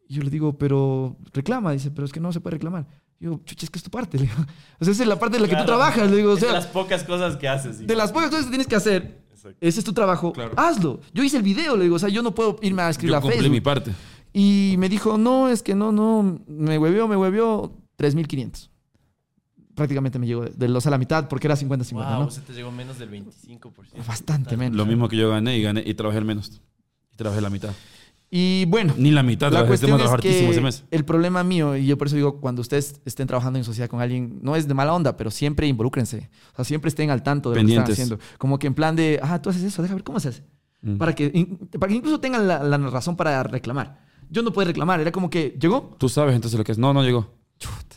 Y yo le digo, pero reclama, dice, pero es que no se puede reclamar. Yo, chucha, es que es tu parte. Le digo. O sea, esa es la parte de la que tú Claro. trabajas. Le digo, o Es de sea, las pocas cosas que haces. sí. de las pocas cosas que tienes que hacer, Exacto. ese es tu trabajo, Claro. hazlo. Yo hice el video, le digo, o sea, yo no puedo irme a escribir Yo a cumplí Facebook. mi parte. Y me dijo, no, es que no, no, me huevió, me huevió 3.500. Prácticamente me llegó de, de los a la mitad porque era 50-50, Wow, ¿no? se te llegó menos del 25%. Bastante menos. Lo mismo que yo gané y gané y trabajé el menos. Y trabajé la mitad. Y bueno, Ni la mitad. la. Este cuestión es hartísimo ese que mes. el problema mío, y yo por eso digo, cuando ustedes estén trabajando en sociedad con alguien, no es de mala onda, pero siempre involúcrense. O sea, siempre estén al tanto de lo que Pendientes. están haciendo. Como que en plan de, ah, tú haces eso, déjame ver cómo se hace. Mm. Para, que, para que incluso tengan la, la razón para reclamar. Yo no puedo reclamar, era como que, ¿llegó? Tú sabes entonces lo que es. No, no llegó. Chuta.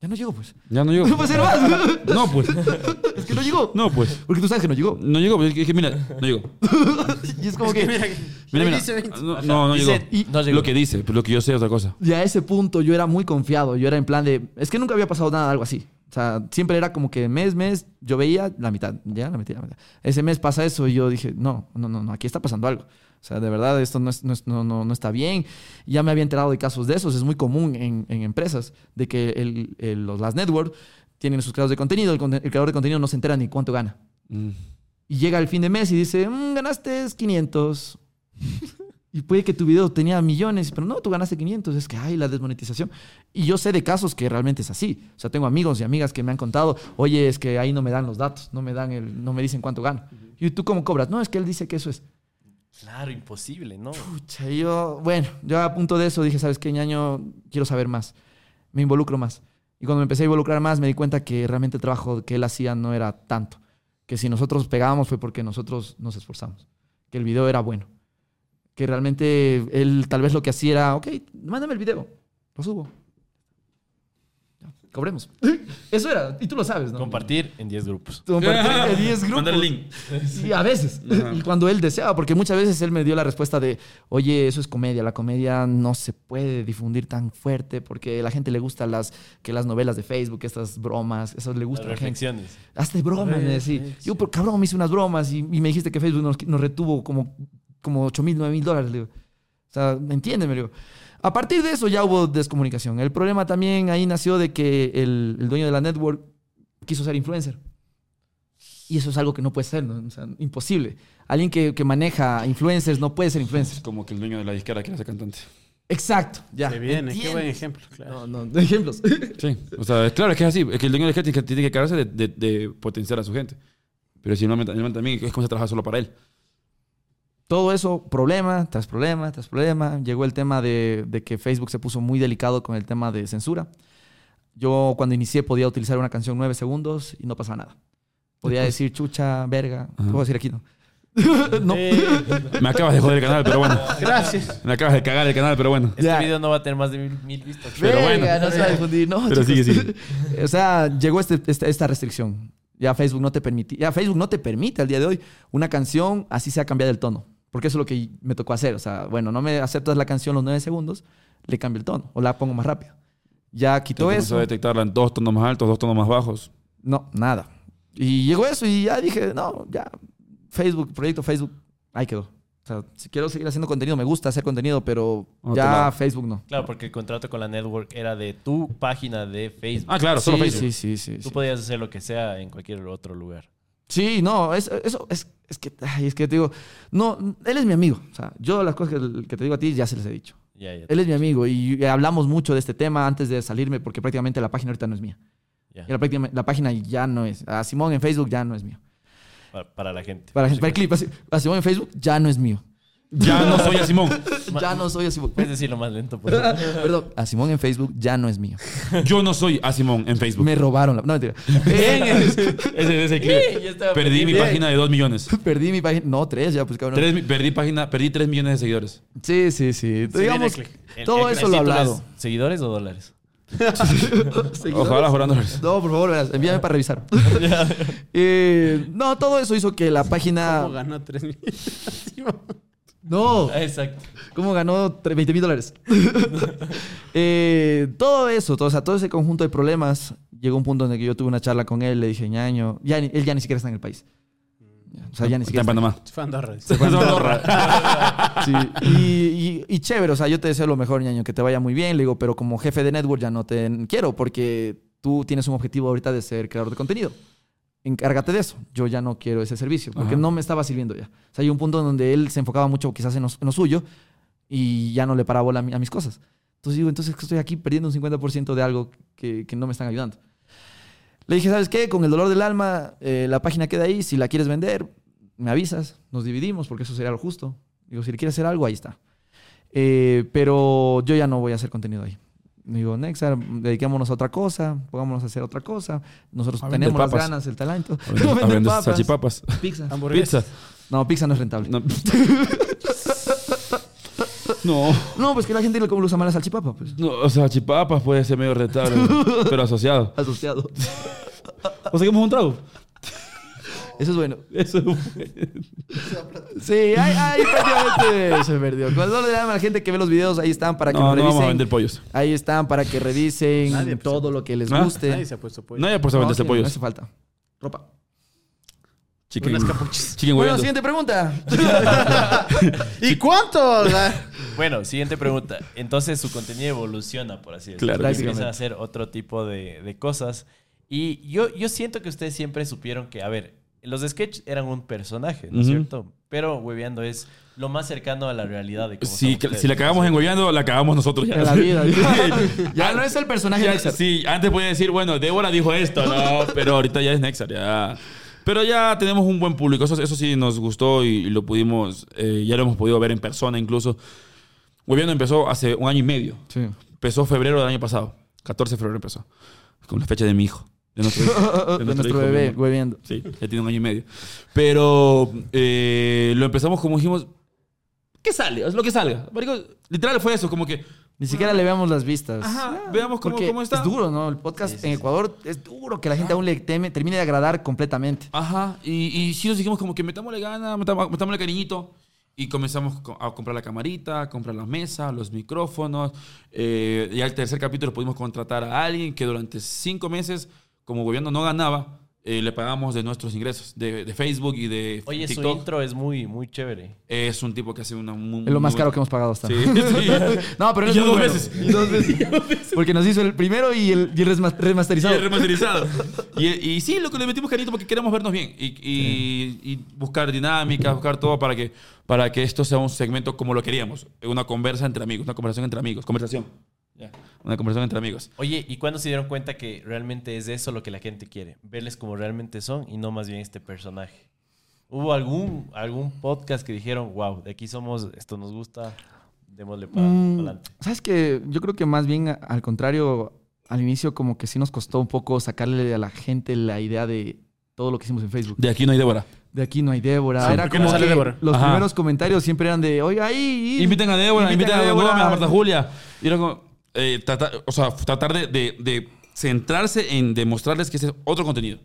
Ya no llegó, pues. Ya no llegó. No puede ser más. No, pues. es que no llegó. No, pues. Porque tú sabes que no llegó. No llegó. pues, Es que mira, no llegó. Y es como que... Mira, que- Mira, mira. dice 20. No, no, no llegó. Y- no llegó. Lo que dice, pero lo que yo sé es otra cosa. Y a ese punto yo era muy confiado. Yo era en plan de... Es que nunca había pasado nada, algo así. O sea, siempre era como que mes, mes, yo veía la mitad. Ya, la mitad, la mitad. Ese mes pasa eso y yo dije, no, no, no, no, aquí está pasando algo. O sea, de verdad, esto no, es- no, es- no, no, no está bien. Ya me había enterado de casos de esos. Es muy común en, en empresas de que el, el- los, las network tienen sus creadores de contenido. El, conte- el creador de contenido no se entera ni cuánto gana. Mm. Y llega el fin de mes y dice, "Mm, ganaste 500. y puede que tu video tenía millones, pero no, tú ganaste 500. Es que hay la desmonetización. Y yo sé de casos que realmente es así. O sea, tengo amigos y amigas que me han contado, oye, es que ahí no me dan los datos, no me, dan el, no me dicen cuánto gano. ¿Y tú cómo cobras? No, es que él dice que eso es. Claro, imposible, ¿no? Pucha, yo, bueno, yo a punto de eso dije, ¿sabes qué, ñaño? Quiero saber más. Me involucro más. Y cuando me empecé a involucrar más, me di cuenta que realmente el trabajo que él hacía no era tanto. Que si nosotros pegábamos fue porque nosotros nos esforzamos. Que el video era bueno. Que realmente él tal vez lo que hacía era, ok, mándame el video, lo subo. Cobremos. Eso era, y tú lo sabes, ¿no? Compartir en 10 grupos. Compartir en 10 grupos. Mandar el link. Sí, a veces. Ajá. Y cuando él deseaba, porque muchas veces él me dio la respuesta de, oye, eso es comedia, la comedia no se puede difundir tan fuerte porque a la gente le gusta las, que las novelas de Facebook, estas bromas, eso le Las gusta a la gente. reflexiones. Hazte bromas, me decía. Yo, pero cabrón, me hice unas bromas y, y me dijiste que Facebook nos, nos retuvo como, como 8 mil, 9 mil dólares. Le digo. O sea, entiéndeme, le digo. A partir de eso ya hubo descomunicación. El problema también ahí nació de que el, el dueño de la network quiso ser influencer. Y eso es algo que no puede ser, ¿no? O sea, imposible. Alguien que, que maneja influencers no puede ser influencer. Es como que el dueño de la disquera quiere ser cantante. Exacto, ya. Se viene, qué buen ejemplo, claro. No, no, ejemplos. Sí, o sea, claro, es que es así. Es que el dueño de gente tiene que- tiene que cargarse de, de- de potenciar a su gente. Pero si no, también es como si trabaja solo para él. Todo eso, problema tras problema tras problema. Llegó el tema de, de que Facebook se puso muy delicado con el tema de censura. Yo cuando inicié podía utilizar una canción nueve segundos y no pasaba nada. Podía decir chucha, verga. Ajá. Puedo decir aquí, ¿no? no. Eh, Me acabas de joder el canal, pero bueno. gracias. Me acabas de cagar el canal, pero bueno. Este Ya. video no va a tener más de mil, mil vistas. Pero bueno. No se va a difundir, no, Pero chicos. sigue, sigue. o sea, llegó este- esta, esta restricción. Ya Facebook no te permite, ya Facebook no te permite al día de hoy una canción así sea cambiada el tono. Porque eso es lo que me tocó hacer. O sea, bueno, no me aceptas la canción los nueve segundos, le cambio el tono o la pongo más rápido. Ya quitó Entonces, eso. a detectarla en dos tonos más altos, dos tonos más bajos. No, nada. Y llegó eso y ya dije, no, ya, Facebook, proyecto Facebook, ahí quedó. O sea, si quiero seguir haciendo contenido, me gusta hacer contenido, pero ya. Facebook no. Claro, porque el contrato con la network era de tu página de Facebook. Ah, claro, solo sí, Facebook. sí, sí, sí, Tú sí. podías hacer lo que sea en cualquier otro lugar. Sí, no, es, eso es, es que, ay, es que te digo, no, él es mi amigo. O sea, yo las cosas que, que te digo a ti ya se les he dicho. Él es mi amigo y hablamos mucho de este tema antes de salirme porque prácticamente la página ahorita no es mía. Y la, la página ya no es. A Simón en Facebook ya no es mío. Para, para la gente. Para, para el clip, a Simón en Facebook ya no es mío. Ya no soy a Simón. Ya no soy a Simón. Puedes decirlo más lento, por favor. Perdón, a Simón en Facebook ya no es mío. Yo no soy a Simón en Facebook. Me robaron la. No, mentira. Ese es el clip. estaba Perdí mi Bien. página de dos millones. Perdí mi página. No, tres ya, pues cabrón. Tres perdí página, perdí tres millones de seguidores. Sí, sí, sí. Digamos, viene El- todo el- eso el lo he hablado. es, ¿Seguidores o dólares? Ojalá fueran dólares. No, por favor, verás, envíame para revisar. Eh, no, todo eso hizo que la página. ¿Cómo ganó 3 millones? No, Exacto. ¿cómo ganó tre- 20 mil dólares? Eh, todo eso, todo, o sea, todo ese conjunto de problemas, llegó un punto en el que yo tuve una charla con él, le dije, ñaño, ya, ni- él ya ni siquiera está en el país. O sea, ya ni Está siquiera en Panamá. Fue a Andorra. Se fue a Andorra. Sí, Y, y- y chévere, o sea, yo te deseo lo mejor, ñaño, que te vaya muy bien. Le digo, pero como jefe de network ya no te quiero porque tú tienes un objetivo ahorita de ser creador de contenido. Encárgate de eso. Yo ya no quiero ese servicio porque Ajá. no me estaba sirviendo ya. O sea, hay un punto en donde él se enfocaba mucho quizás en lo, en lo suyo y ya no le paraba bola a, mi- a mis cosas. Entonces digo, entonces estoy aquí perdiendo un 50% de algo que, que no me están ayudando. Le dije, ¿sabes qué? Con el dolor del alma, eh, la página queda ahí. Si la quieres vender, me avisas, nos dividimos, porque eso sería lo justo. Digo, si le quieres hacer algo, ahí está. Eh, pero yo ya no voy a hacer contenido ahí. Digo, Nexar, dediquémonos a otra cosa, pongámonos a hacer otra cosa. Nosotros tenemos las ganas, el talento. Papas, salchipapas. Pizza. Hamburguesa. Pizza. No, pizza no es rentable. No, No. No. pues que la gente le usa mal la salchipapa, pues. No, o sea, chipapas puede ser medio rentable, pero asociado. Asociado. O sea, que un trago. Eso es bueno. Eso Sí, ahí, ahí prácticamente se perdió. El dolor del alma, la gente que ve los videos, ahí están para que No, lo no vamos a revisen. vender pollos. Ahí están para que revisen Nadie, todo lo que les ¿Ah? guste. Nadie se ha puesto pollo. Nadie por saber No, venderse sí, No pollos. hace falta. Ropa. Chicken, Unas capuchas. chicken Bueno, hueveando. siguiente pregunta. ¿Y cuánto? La- Bueno, siguiente pregunta. Entonces su contenido evoluciona, por así decirlo. Claro Y que sí. Empiezan a hacer otro tipo de, de cosas. Y yo, yo siento que ustedes siempre supieron que, a ver, los sketches eran un personaje, ¿no es cierto? Pero hueveando es lo más cercano a la realidad de cómo Si, son ustedes, si la cagamos en hueveando, la cagamos nosotros ya. En la vida. ya no es el personaje Ya, Nexar. sí, antes podía decir, bueno, Débora dijo esto, no, pero ahorita ya es Nexar, ya. Pero ya tenemos un buen público, eso, eso sí nos gustó y, lo pudimos, eh, ya lo hemos podido ver en persona incluso. Hueveando empezó hace un año y medio. Sí. Empezó febrero del año pasado. 14 de febrero empezó. Con la fecha de mi hijo. De nuestro hijo. De nuestro hijo, bebé, mi- hueviendo. Sí, ya tiene un año y medio. Pero eh, lo empezamos como dijimos, ¿qué sale? Es lo que salga. Marico, literal fue eso, como que, Ni siquiera le veamos las vistas. ajá, veamos cómo, cómo está. es duro, ¿no? El podcast en Ecuador es duro que la gente aún le teme, termine de agradar completamente. Ajá, y, y sí nos dijimos como que metámosle gana, metámosle cariñito. Y comenzamos co- a comprar la camarita, a comprar las mesas, los micrófonos. Eh, y al tercer capítulo pudimos contratar a alguien que durante cinco meses, como gobierno no ganaba, eh, le pagamos de nuestros ingresos, de, de Facebook y de Oye, su TikTok. intro es muy, muy chévere. Es un tipo que hace una muy... Es lo más muy caro que hemos pagado hasta. Sí, sí. No, pero es muy dos bueno. veces. Dos veces. Porque nos hizo el primero y el, y el resma- Y remasterizado. el remasterizado. y, y sí, lo que le metimos cariño porque queremos vernos bien y, y- y buscar dinámicas, buscar todo para que, para que esto sea un segmento como lo queríamos. Una conversa entre amigos, una conversación entre amigos. Conversación. Ya. Una conversación entre amigos. Oye, ¿y cuándo se dieron cuenta que realmente es eso lo que la gente quiere? Verles como realmente son y no más bien este personaje. ¿Hubo algún, algún podcast que dijeron, wow, de aquí somos, esto nos gusta, démosle para Mm, adelante? Sabes que yo creo que más bien al contrario, al inicio como que sí nos costó un poco sacarle a la gente la idea de todo lo que hicimos en Facebook. De aquí no hay Débora. De aquí no hay Débora. Sí, Era ¿por qué como no sale que Débora? los Ajá. primeros comentarios siempre eran de, oye, ahí. Inviten a Débora, inviten, a, Débora". A Marta Julia. Y era como, eh, tratar, o sea, tratar de, de- de centrarse en demostrarles que ese es otro contenido.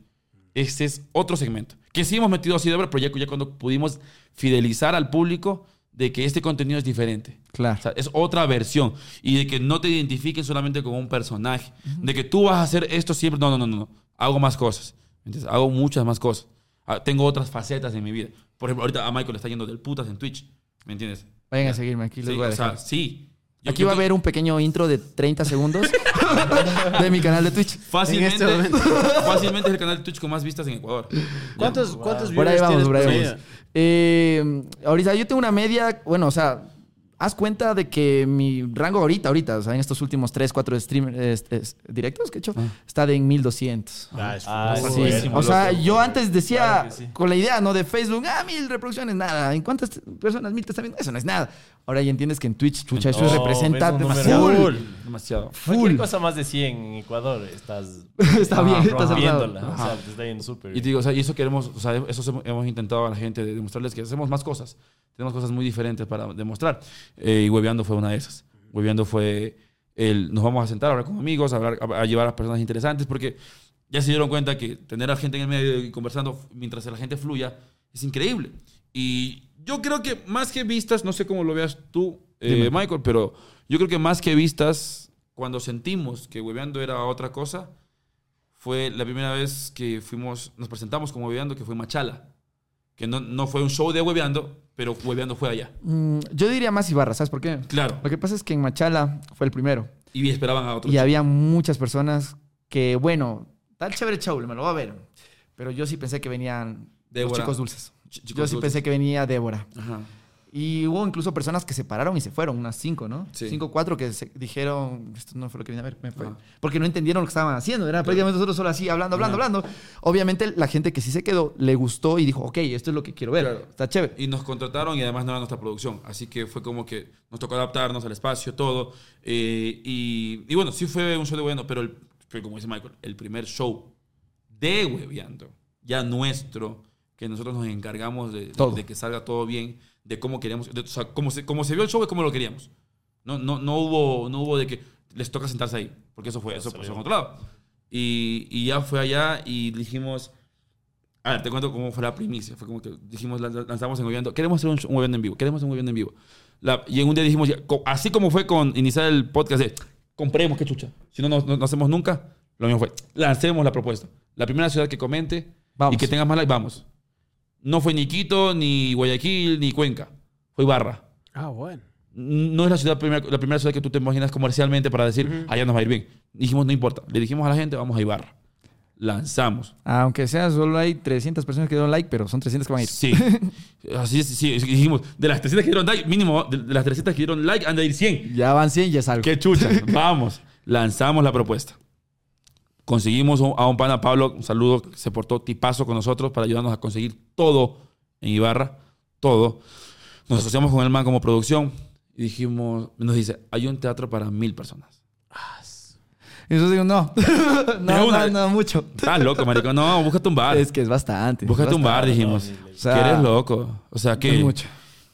Este es otro segmento. Que sí hemos metido así Débora, pero ya, ya cuando pudimos fidelizar al público de que este contenido es diferente. Claro. O sea, es otra versión. Y de que no te identifiques solamente como un personaje. De que tú vas a hacer esto siempre. No, no, no, no. Hago más cosas. ¿Entiendes? Hago muchas más cosas. Ah, Tengo otras facetas en mi vida. Por ejemplo, ahorita a Michael le está yendo del putas en Twitch. ¿Me entiendes? Vayan a seguirme aquí. Sí, voy a o sea, dejar. sí. Yo- Aquí yo va a haber un pequeño intro de 30 segundos de mi canal de Twitch. Fácilmente, En este fácilmente es el canal de Twitch con más vistas en Ecuador. ¿Cuántos, cuántos Por ahí vamos, tienes por ahí vamos. Eh, ahorita yo tengo una media, bueno, o sea, haz cuenta de que mi rango ahorita, ahorita, o sea, en estos últimos 3, 4 stream, es- es- directos que he hecho, está de en 1200. Ah, es Ah. Sí. O sea, loco. yo antes decía Claro sí. con la idea, ¿no? De Facebook, ah, mil reproducciones, nada. ¿En cuántas personas mil te están viendo? Eso no es nada. Ahora ya entiendes que en Twitch, chucha, eso No, representa demasiado. Full. Demasiado. Cualquier Full. cosa más de 100 en Ecuador, estás Está bien, estás armado. O sea, te está yendo súper Y te digo, o sea, y eso queremos, o sea, eso hemos- hemos intentado a la gente de demostrarles que hacemos más cosas. Tenemos cosas muy diferentes para demostrar. Eh, y Hueveando fue una de esas. Hueveando fue el, nos vamos a sentar a hablar con amigos, a, hablar- a- a llevar a personas interesantes, porque ya se dieron cuenta que tener a gente en el medio y conversando mientras la gente fluya es increíble. Y yo creo que más que vistas, no sé cómo lo veas tú, eh. Michael, pero yo creo que más que vistas, cuando sentimos que Hueveando era otra cosa, fue la primera vez que fuimos, nos presentamos como Hueveando, que fue Machala. Que no, no fue un show de Hueveando, pero Hueveando fue allá. Mm, yo diría más Ibarra, ¿sabes por qué? Claro. Lo que pasa es que en Machala fue el primero. Y esperaban a otros. Y había muchas personas que, bueno, tal chévere show, me lo va a ver. Pero yo sí pensé que venían Débora. los chicos dulces. Ch- yo sí dulces. pensé que venía Débora. Ajá. Y hubo incluso personas que se pararon y se fueron, unas cinco, ¿no? Sí. Cinco, cuatro que se dijeron, esto no fue lo que vine a ver, me fue. Ajá. Porque no entendieron lo que estaban haciendo, era prácticamente nosotros solo así, hablando, hablando, Ajá. hablando. Obviamente la gente que sí se quedó le gustó y dijo, ok, esto es lo que quiero ver, Claro. está chévere. Y nos contrataron y además no era nuestra producción. Así que fue como que nos tocó adaptarnos al espacio, todo. Eh, y, y bueno, sí fue un show de Hueveando, pero el- como dice Michael, el primer show de Hueveando, ya nuestro, que nosotros nos encargamos de, de- de que salga todo bien, de cómo queremos, de- o sea, como se, como se vio el show es como lo queríamos. No, no, no, hubo, no hubo de que les toca sentarse ahí, porque eso fue, eso pasó en otro lado. Y, y ya fue allá y dijimos, a ver, te cuento cómo fue la primicia. Fue como que dijimos, lan- lanzamos en Hueveando, queremos hacer un, un en vivo, queremos hacer un en vivo. La- y en un día dijimos, ya, así como fue con iniciar el podcast de, compremos, qué chucha. Si no, no, no- no hacemos nunca, lo mismo fue, lancemos la propuesta. La primera ciudad que comente Vamos. y que tenga más like, vamos. No fue ni Quito, ni Guayaquil, ni Cuenca. Fue Ibarra. Ah, bueno. No es la, ciudad primera, la primera ciudad que tú te imaginas comercialmente para decir, allá nos va a ir bien. Dijimos, no importa. Le dijimos a la gente, vamos a Ibarra. Lanzamos. Aunque sea, solo hay 300 personas que dieron like, pero son 300 que van a ir. Sí. Así es, sí. Dijimos, de las 300 que dieron like, mínimo, de, de las 300 que dieron like, han de ir 100. Ya van 100 y ya es algo. ¡Qué chucha! Vamos. Lanzamos la propuesta. Conseguimos a un pana, Pablo, un saludo, que se portó tipazo con nosotros para ayudarnos a conseguir todo en Ibarra. Todo. Nos asociamos con el man como producción y dijimos, nos dice, hay un teatro para mil personas. Y yo digo, no. No, una. no, no, mucho. Estás loco, marico. No, búscate un bar. Es que es bastante. Búscate un bar, dijimos. O sea, que eres loco. O sea, que... Es mucho.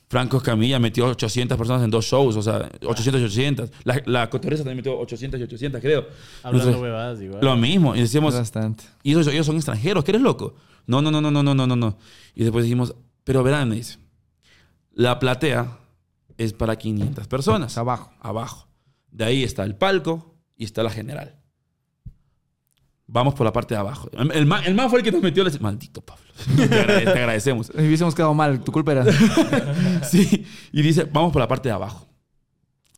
Franco Escamilla metió 800 personas en dos shows, o sea, 800 y 800. La, la cotorriza también metió 800 y 800, creo. Hablando huevadas igual. Lo mismo. Y decíamos... Bastante. Y ellos, ellos son extranjeros, ¿qué eres loco? No, no, no, no, no, no, no, no. Y después dijimos, pero verán, me dice, la platea es para 500 personas. Abajo. Abajo. De ahí está el palco y está la general vamos por la parte de abajo. El, el man, el man fue el que nos metió. el- Maldito Pablo. Te, agrade- te agradecemos. Si hubiésemos quedado mal, tu culpa era. Sí, y dice, vamos por la parte de abajo.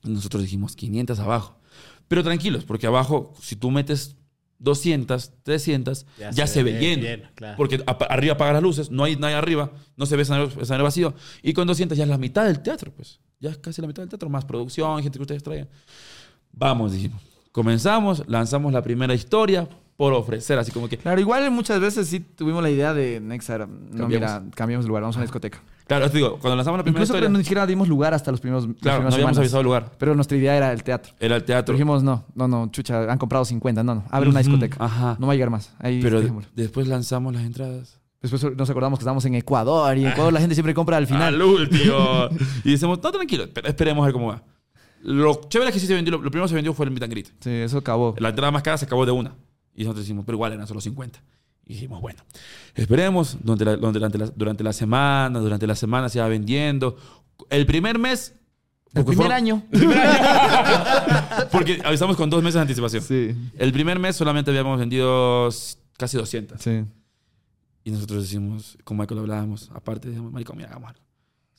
Y nosotros dijimos 500 abajo. Pero tranquilos, porque abajo, si tú metes 200, 300, ya, se, ve lleno. lleno, claro. Porque a- arriba apagas las luces, no hay nadie arriba, no se ve escenario, escenario vacío. Y con 200 ya es la mitad del teatro, pues. Ya es casi la mitad del teatro, más producción, gente que ustedes traigan. Vamos, dijimos. Comenzamos, lanzamos la primera historia por ofrecer, así como que... Claro, igual muchas veces sí tuvimos la idea de Nexar. No, mira, cambiamos de lugar, vamos a una discoteca. Claro, te digo, cuando lanzamos la primera Incluso historia... ni siquiera dimos lugar hasta los primeros. Claro, no habíamos semanas. avisado el lugar. Pero nuestra idea era el teatro. Era el Pero teatro. dijimos, no, no, no, chucha, han comprado 50, no, no, abre una discoteca. ajá. No va a llegar más. Ahí Pero dejémoslo. después lanzamos las entradas. Después nos acordamos que estábamos en Ecuador y en Ecuador la gente siempre compra al final. Al último. y decimos, no, tranquilo, esperemos a ver cómo va. Lo chévere es que sí se vendió, lo, lo primero que se vendió fue el meet and greet. Sí, eso acabó. La entrada más cara se acabó de una. Y nosotros decimos, pero igual eran solo 50. Y dijimos, bueno, esperemos durante la, durante, la, durante la semana, durante la semana se va vendiendo. El primer mes... El primer fueron- año. Porque avisamos con dos meses de anticipación. Sí, El primer mes solamente habíamos vendido casi 200. sí. Y nosotros decimos, con Michael hablábamos, aparte, decimos, maricón, mira, hagamos algo.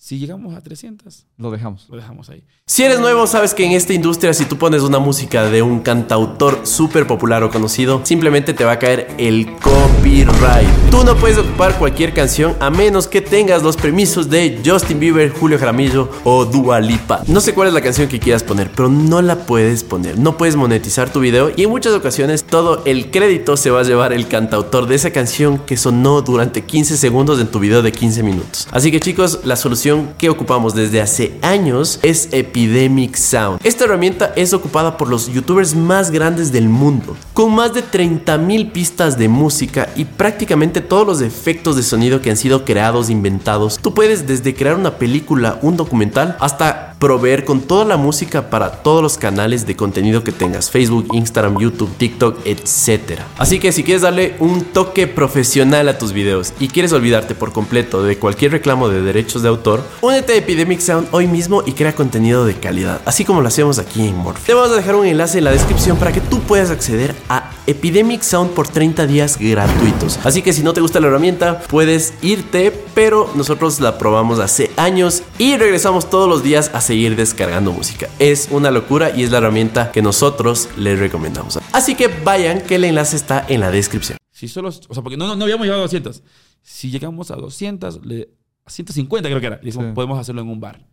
Si llegamos a 300, Lo dejamos. lo dejamos ahí. Si eres nuevo, sabes que en esta industria si tú pones una música de un cantautor súper popular o conocido, simplemente te va a caer el copyright. Tú no puedes ocupar cualquier canción a menos que tengas los permisos de Justin Bieber, Julio Jaramillo o Dua Lipa. No sé cuál es la canción que quieras poner, pero no la puedes poner. No puedes monetizar tu video y en muchas ocasiones todo el crédito se va a llevar el cantautor de esa canción que sonó durante 15 segundos en tu video de 15 minutos. Así que chicos, la solución que ocupamos desde hace años es Epidemic Sound. Esta herramienta es ocupada por los youtubers más grandes del mundo, con más de 30.000 pistas de música y prácticamente todos los efectos de sonido que han sido creados, inventados. Tú puedes desde crear una película, un documental, hasta proveer con toda la música para todos los canales de contenido que tengas, Facebook, Instagram, YouTube, TikTok, etc. Así que si quieres darle un toque profesional a tus videos y quieres olvidarte por completo de cualquier reclamo de derechos de autor, únete a Epidemic Sound hoy mismo y crea contenido de calidad, así como lo hacemos aquí en Morphe. Te vamos a dejar un enlace en la descripción para que tú puedas acceder a Epidemic Sound por 30 días gratuitos. Así que si no te gusta la herramienta, puedes irte, pero nosotros la probamos hace años y regresamos todos los días a seguir descargando música. Es una locura y es la herramienta que nosotros les recomendamos. Así que vayan, que el enlace está en la descripción. Si solo, o sea, porque no, no, no habíamos llegado a 200. Si llegamos a 200, le, a 150 creo que era, le decimos, Sí. podemos hacerlo en un bar.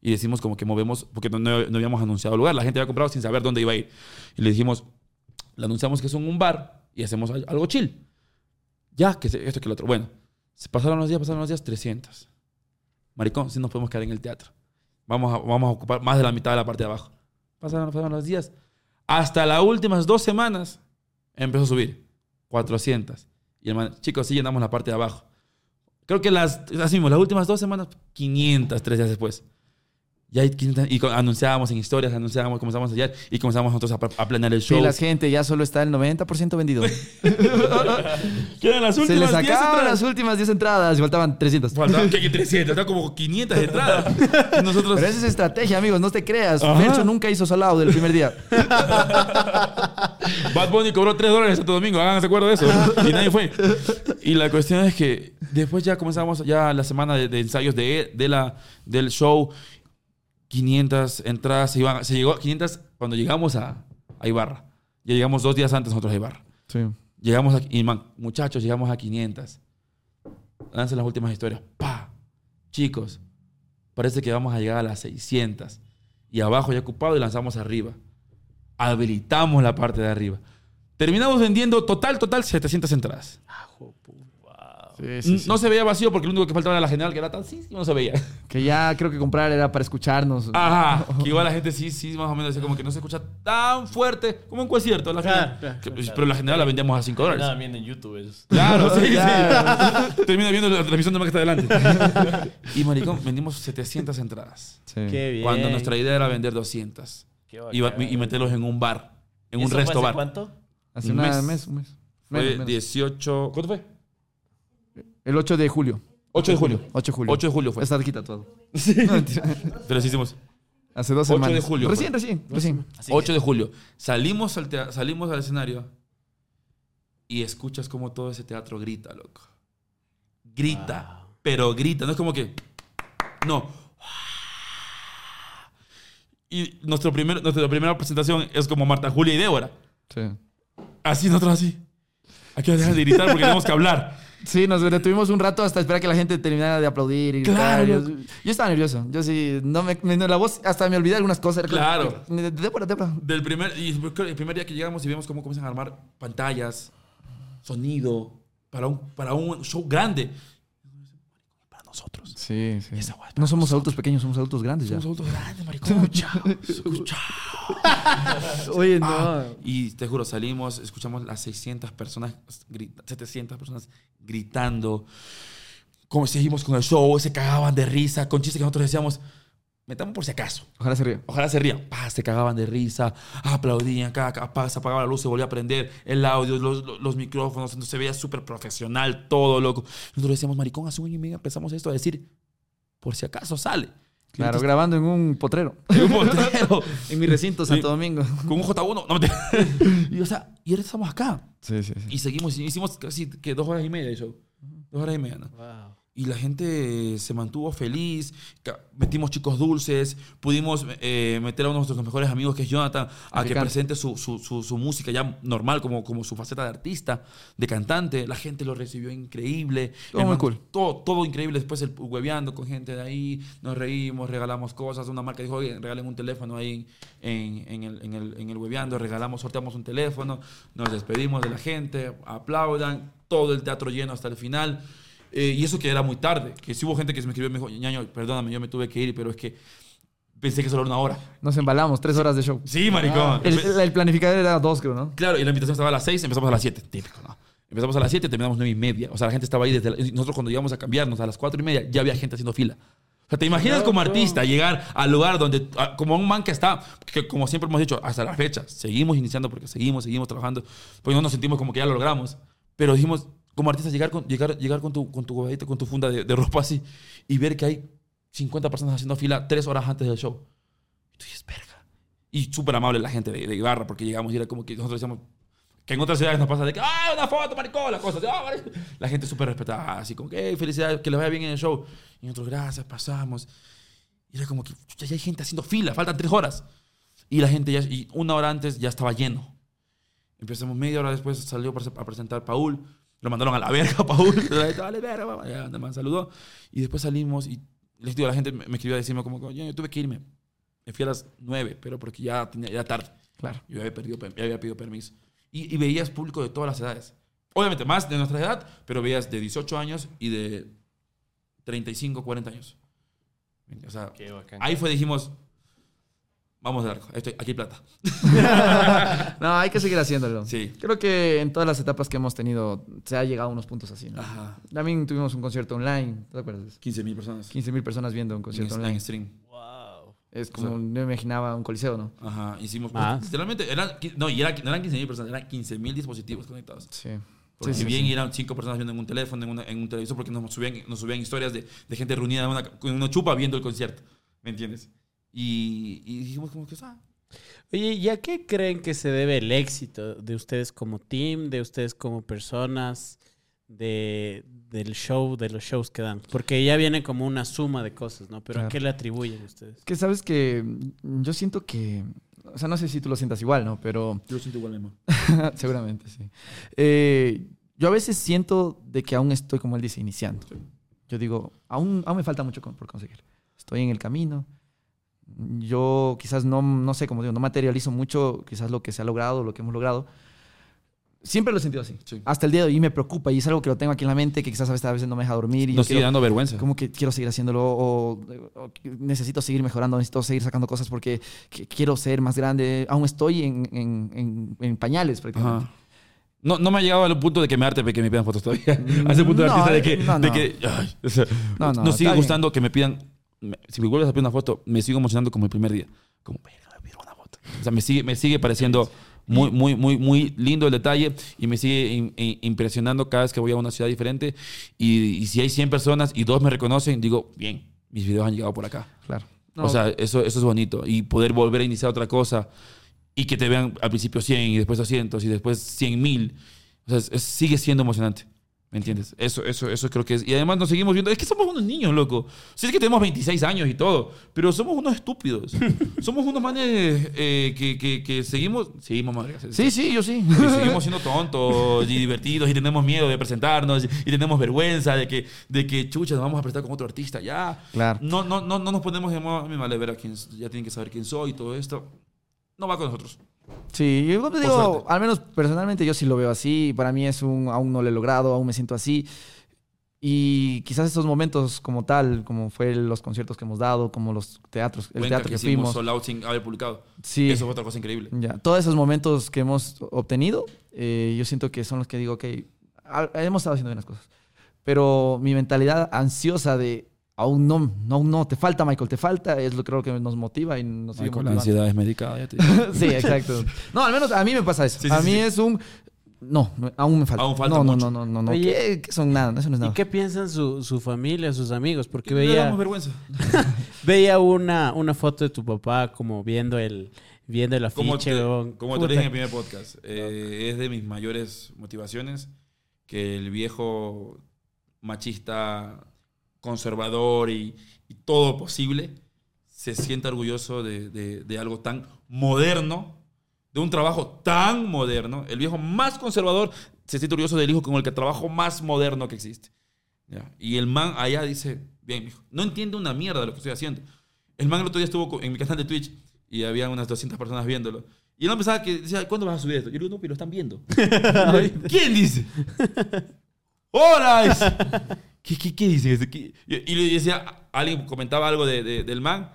Y decimos como que movemos, porque no, no- no habíamos anunciado lugar. La gente había comprado sin saber dónde iba a ir. Y le dijimos, le anunciamos que es un bar y hacemos al- algo chill. Ya, que esto que lo otro. Bueno, se pasaron los días, pasaron los días, 300. Maricón, si nos podemos quedar en el teatro. Vamos a, vamos a ocupar más de la mitad de la parte de abajo. Pasaron, pasaron los días. Hasta las últimas dos semanas empezó a subir. 400. Y el man, chicos, sí llenamos la parte de abajo. Creo que las, así mismo, las últimas dos semanas, 500, tres días después. Y, hay 500 y co- anunciábamos en historias, anunciábamos, comenzamos a hallar y comenzamos nosotros a, planear el show. Sí, la gente ya solo está el 90% vendido. Quedan las Se últimas les 10 acaban entradas. las últimas 10 entradas y faltaban 300. Faltaban que 300, está como 500 de entrada. Y nosotros, Pero esa es estrategia, amigos, no te creas. Fercho nunca hizo solado del primer día. Bad Bunny cobró 3 dólares Santo Domingo, háganse acuerdo de eso. Y nadie fue. Y la cuestión es que después ya comenzamos ya la semana de, de ensayos de, de la, del show. 500 entradas, se, iban, se llegó a 500 cuando llegamos a, a Ibarra. Ya llegamos dos días antes nosotros a Ibarra. Sí. Llegamos a, y man, muchachos, llegamos a 500. Lancen las últimas historias. ¡Pa! Chicos, parece que vamos a llegar a las 600. Y abajo ya ocupado y lanzamos arriba. Habilitamos la parte de arriba. Terminamos vendiendo total, total 700 entradas. Sí, No se veía vacío porque lo único que faltaba era la general, que era tan sí, sí, no se veía. Que ya creo que comprar era para escucharnos. Ajá. Que igual la gente sí, sí, más o menos decía como que no se escucha tan fuerte como un concierto. La Claro, general. claro, Que- Pero la general la vendíamos a 5 dólares. Nada, viendo en YouTube. Claro, sí, Claro. sí. Termina viendo la televisión de más que está adelante. y maricón, vendimos 700 entradas. Sí. Qué bien. Cuando nuestra idea era vender 200. Qué bacán. y meterlos en un bar. En ¿Y un eso fue resto hace bar. ¿Cuánto? Hace Un un mes. mes. un mes. Fue Menos, menos. 18. ¿Cuánto fue? El 8 de julio. 8 de julio. 8 de julio. 8 de julio fue. Está cerquita todo. No, mentira. Pero sí hicimos. Hace dos 8 semanas. de julio Recién, fue. recién, recién. Así 8 de julio. Salimos al, tea- salimos al escenario. y escuchas como todo ese teatro grita, loco. Grita, pero grita, no es como que... No. Y nuestro primer, nuestra primera presentación es como Marta Julia y Débora. Sí. Así nosotros así. Aquí nos dejan de gritar porque tenemos que hablar. Sí, nos detuvimos un rato hasta esperar que la gente terminara de aplaudir. Y Claro. Yo, yo estaba nervioso. Yo sí, no me, me- no, la voz, hasta me olvidé algunas cosas. Claro. De, Débora, Débora. Del primer, y el primer día que llegamos y vemos cómo comienzan a armar pantallas, sonido, para un, para un show grande. Nosotros. Sí, sí. Esa guay es No somos adultos pequeños, somos adultos grandes ya. Somos adultos grandes, maricón. Chao. Chao. Oye, no. Ah, y te juro, salimos, escuchamos las 600 personas, grita- 700 personas gritando. Como seguimos con el show, se cagaban de risa, con chistes que nosotros decíamos, metamos por si acaso. Ojalá se ría. Ojalá se rían. Pa, se cagaban de risa, aplaudían, cada, cada- pa, se apagaba la luz, se volvía a prender el audio, los, los- los micrófonos, entonces se veía súper profesional, todo loco. Nosotros decíamos, maricón, hace un año y medio empezamos esto a decir, por si acaso sale. Claro, Entonces, grabando en un potrero. en un potrero, En mi recinto, Santo Domingo. con un J1. No, mentira. y, o sea, y ahora estamos acá. Sí, sí, sí. Y seguimos, hicimos casi que dos horas y media de show. Dos horas y media, ¿no? Wow. Y la gente se mantuvo feliz. Metimos chicos dulces. Pudimos eh, meter a uno de nuestros mejores amigos, que es Jonathan, a que presente su, su, su, su música ya normal, como, como su faceta de artista, de cantante. La gente lo recibió increíble. Todo El muy man- cool. Todo, todo increíble. Después el hueveando con gente de ahí. Nos reímos, regalamos cosas. Una marca dijo, oye, regalen un teléfono ahí en, en, el, en, el, en el hueveando. Regalamos, sorteamos un teléfono. Nos despedimos de la gente. Aplaudan. Todo el teatro lleno hasta el final. Eh, y eso que era muy tarde. Que si hubo gente que se me escribió y me dijo, ñaño, perdóname, yo me tuve que ir, pero es que pensé que solo era una hora. Nos embalamos, tres horas de show. Sí, maricón. El, el- el planificador era dos, creo, ¿no? Claro, y la invitación estaba a las 6, empezamos a las 7. Típico, ¿no? Empezamos a las 7, terminamos 9 y media. O sea, la gente estaba ahí desde... la- nosotros cuando íbamos a cambiarnos a las 4 y media, ya había gente haciendo fila. O sea, ¿te imaginas como artista llegar al lugar donde... a- como un man que está... Que como siempre hemos dicho, hasta la fecha, seguimos iniciando porque seguimos, seguimos trabajando. Pues no nos sentimos como que ya lo logramos. Pero dijimos, como artista, llegar con, llegar, llegar con tu, con tu con tu funda de, de ropa así y ver que hay 50 personas haciendo fila 3 horas antes del show. Y tú dices, verga. Y súper amable la gente de, de Ibarra, porque llegamos y era como que nosotros decíamos, que en otras ciudades nos pasa de que, ¡ah, una foto, maricón! La cosa, de, "Ah, maricón". La gente súper respetada, así como que, "Hey, felicidades, que les vaya bien en el show. Y nosotros, gracias, pasamos. Y era como que, "Chucha, ya hay gente haciendo fila, faltan tres horas. Y la gente ya, y una hora antes ya estaba lleno. Empezamos media hora después, salió a presentar Paul. Lo mandaron a la verga, Paul. Dale, verga, mamá. Ya, más saludó. Y después salimos y les digo, la gente me me escribió a decirme como, yo, yo tuve que irme. Me fui a las nueve, pero porque ya tenía, ya era tarde. Claro. Yo había, perdido, ya había pedido permiso. Y, y veías público de todas las edades. Obviamente más de nuestra edad, pero veías de 18 años y de 35, 40 años. O sea, Qué bacán. ahí fue, dijimos, vamos a dar, esto- aquí hay plata. No, hay que seguir haciéndolo. Sí. Creo que en todas las etapas que hemos tenido se ha llegado a unos puntos así, ¿no? Ajá. También tuvimos un concierto online, ¿te acuerdas? 15 mil personas. 15 mil personas viendo un en, concierto en online. stream. Wow. Es como, no me imaginaba un coliseo, ¿no? Ajá, hicimos. Ah. Literalmente, eran, no, y era- no eran 15 mil personas, eran 15 mil dispositivos conectados. Sí. Porque Sí, si sí, bien sí. eran cinco personas viendo en un teléfono, en, una- en un televisor, porque nos subían, nos subían historias de, de gente reunida en una, con una chupa viendo el concierto. ¿Me entiendes? Y, y dijimos como que, ah, Oye, ¿y a qué creen que se debe el éxito de ustedes como team, de ustedes como personas, de, del show, de los shows que dan? Porque ya viene como una suma de cosas, ¿no? Pero ¿a Claro. qué le atribuyen ustedes? Que sabes que yo siento que, o sea, no sé si tú lo sientas igual, ¿no? Pero yo lo siento igual mismo. seguramente sí. Eh, yo a veces siento de que aún estoy, como él dice, iniciando. Yo digo, aún, aún me falta mucho con- por conseguir. Estoy en el camino. Yo quizás no, no sé, como digo, no materializo mucho quizás lo que se ha logrado, lo que hemos logrado. Siempre lo he sentido así. Sí. Hasta el día de hoy me preocupa y es algo que lo tengo aquí en la mente que quizás a veces, a veces no me deja dormir. Y sigue quiero- dando vergüenza. como que quiero seguir haciéndolo o, o necesito seguir mejorando, necesito seguir sacando cosas porque que- quiero ser más grande. Aún estoy en, en- en- en pañales prácticamente. Ajá. No, no me ha llegado al punto de que me arte que me pidan fotos todavía. A ese punto de No, artista de que, no, de no. que ay, o sea, No, no, sigue gustando que me pidan. Me- si me vuelves a pedir una foto, me sigo emocionando como el primer día. Como, verga, me pidieron una foto. O sea, me sigue, me sigue pareciendo muy, muy, muy, muy lindo el detalle y me sigue im- im- impresionando cada vez que voy a una ciudad diferente. Y, y si hay 100 personas y dos me reconocen, digo, bien, mis videos han llegado por acá. Claro. O sea, eso, eso es bonito. Y poder volver a iniciar otra cosa y que te vean al principio 100 y después 200 y después 100 mil. O sea, es- es- sigue siendo emocionante. ¿Me entiendes? Eso, eso, eso creo que es. Y además nos seguimos viendo. Es que somos unos niños, loco. Sí, es que tenemos 26 años y todo. Pero somos unos estúpidos. somos unos manes eh, que, que, que seguimos. Seguimos, madre. Sí, sí, yo sí. Y seguimos siendo tontos y divertidos y tenemos miedo de presentarnos y tenemos vergüenza de que, de que chucha, nos vamos a presentar con otro artista. Ya. Claro. No, no, no, no nos ponemos de modo, vale ver a quién, ya tienen que saber quién soy y todo esto. No va con nosotros. Sí, yo te digo, al menos personalmente yo sí lo veo así. Para mí es un, aún no lo he logrado, aún me siento así. Y quizás estos momentos como tal, como fue los conciertos que hemos dado, como los teatros, el Cuenca teatro que, hicimos fuimos. Sold Out sin haber publicado. Sí, Eso fue otra cosa increíble. ya. Todos esos momentos que hemos obtenido, eh, yo siento que son los que digo, ok, hemos estado haciendo bien las cosas. Pero mi mentalidad ansiosa de aún no, no, aún no, te falta, Michael, te falta, es lo creo que nos motiva y nos sigue Michael, la ansiedad es medicada, ya te digo. Sí, exacto. No, al menos a mí me pasa eso. Sí, sí, a mí sí. es un. No, aún me falta. Aún falta no, no, mucho. no, no, no, no. Oye, ¿Qué, qué son nada? Eso no es ¿Y nada. qué piensan su, su familia, sus amigos? Porque No le veía, damos vergüenza. veía una, una foto de tu papá como viendo el, viendo el Como afiche. te, weón. como te dije en el primer podcast, eh, es de mis mayores motivaciones que el viejo machista, conservador y, y todo posible se sienta orgulloso de, de- de algo tan moderno, de un trabajo tan moderno. El viejo más conservador se siente orgulloso del hijo con el que trabajo más moderno que existe. ¿ya? Y el man allá dice, bien, mijo, no entiende una mierda de lo que estoy haciendo. El man el otro día estuvo en mi canal de Twitch y había unas 200 personas viéndolo. Y él no pensaba que decía, ¿cuándo vas a subir esto? Yo le digo, no, pero lo están viendo. ¿Quién dice? ¡Hola! ¿Qué, qué, qué dice? ese? ¿Qué? Y, le decía, alguien comentaba algo de- de- del man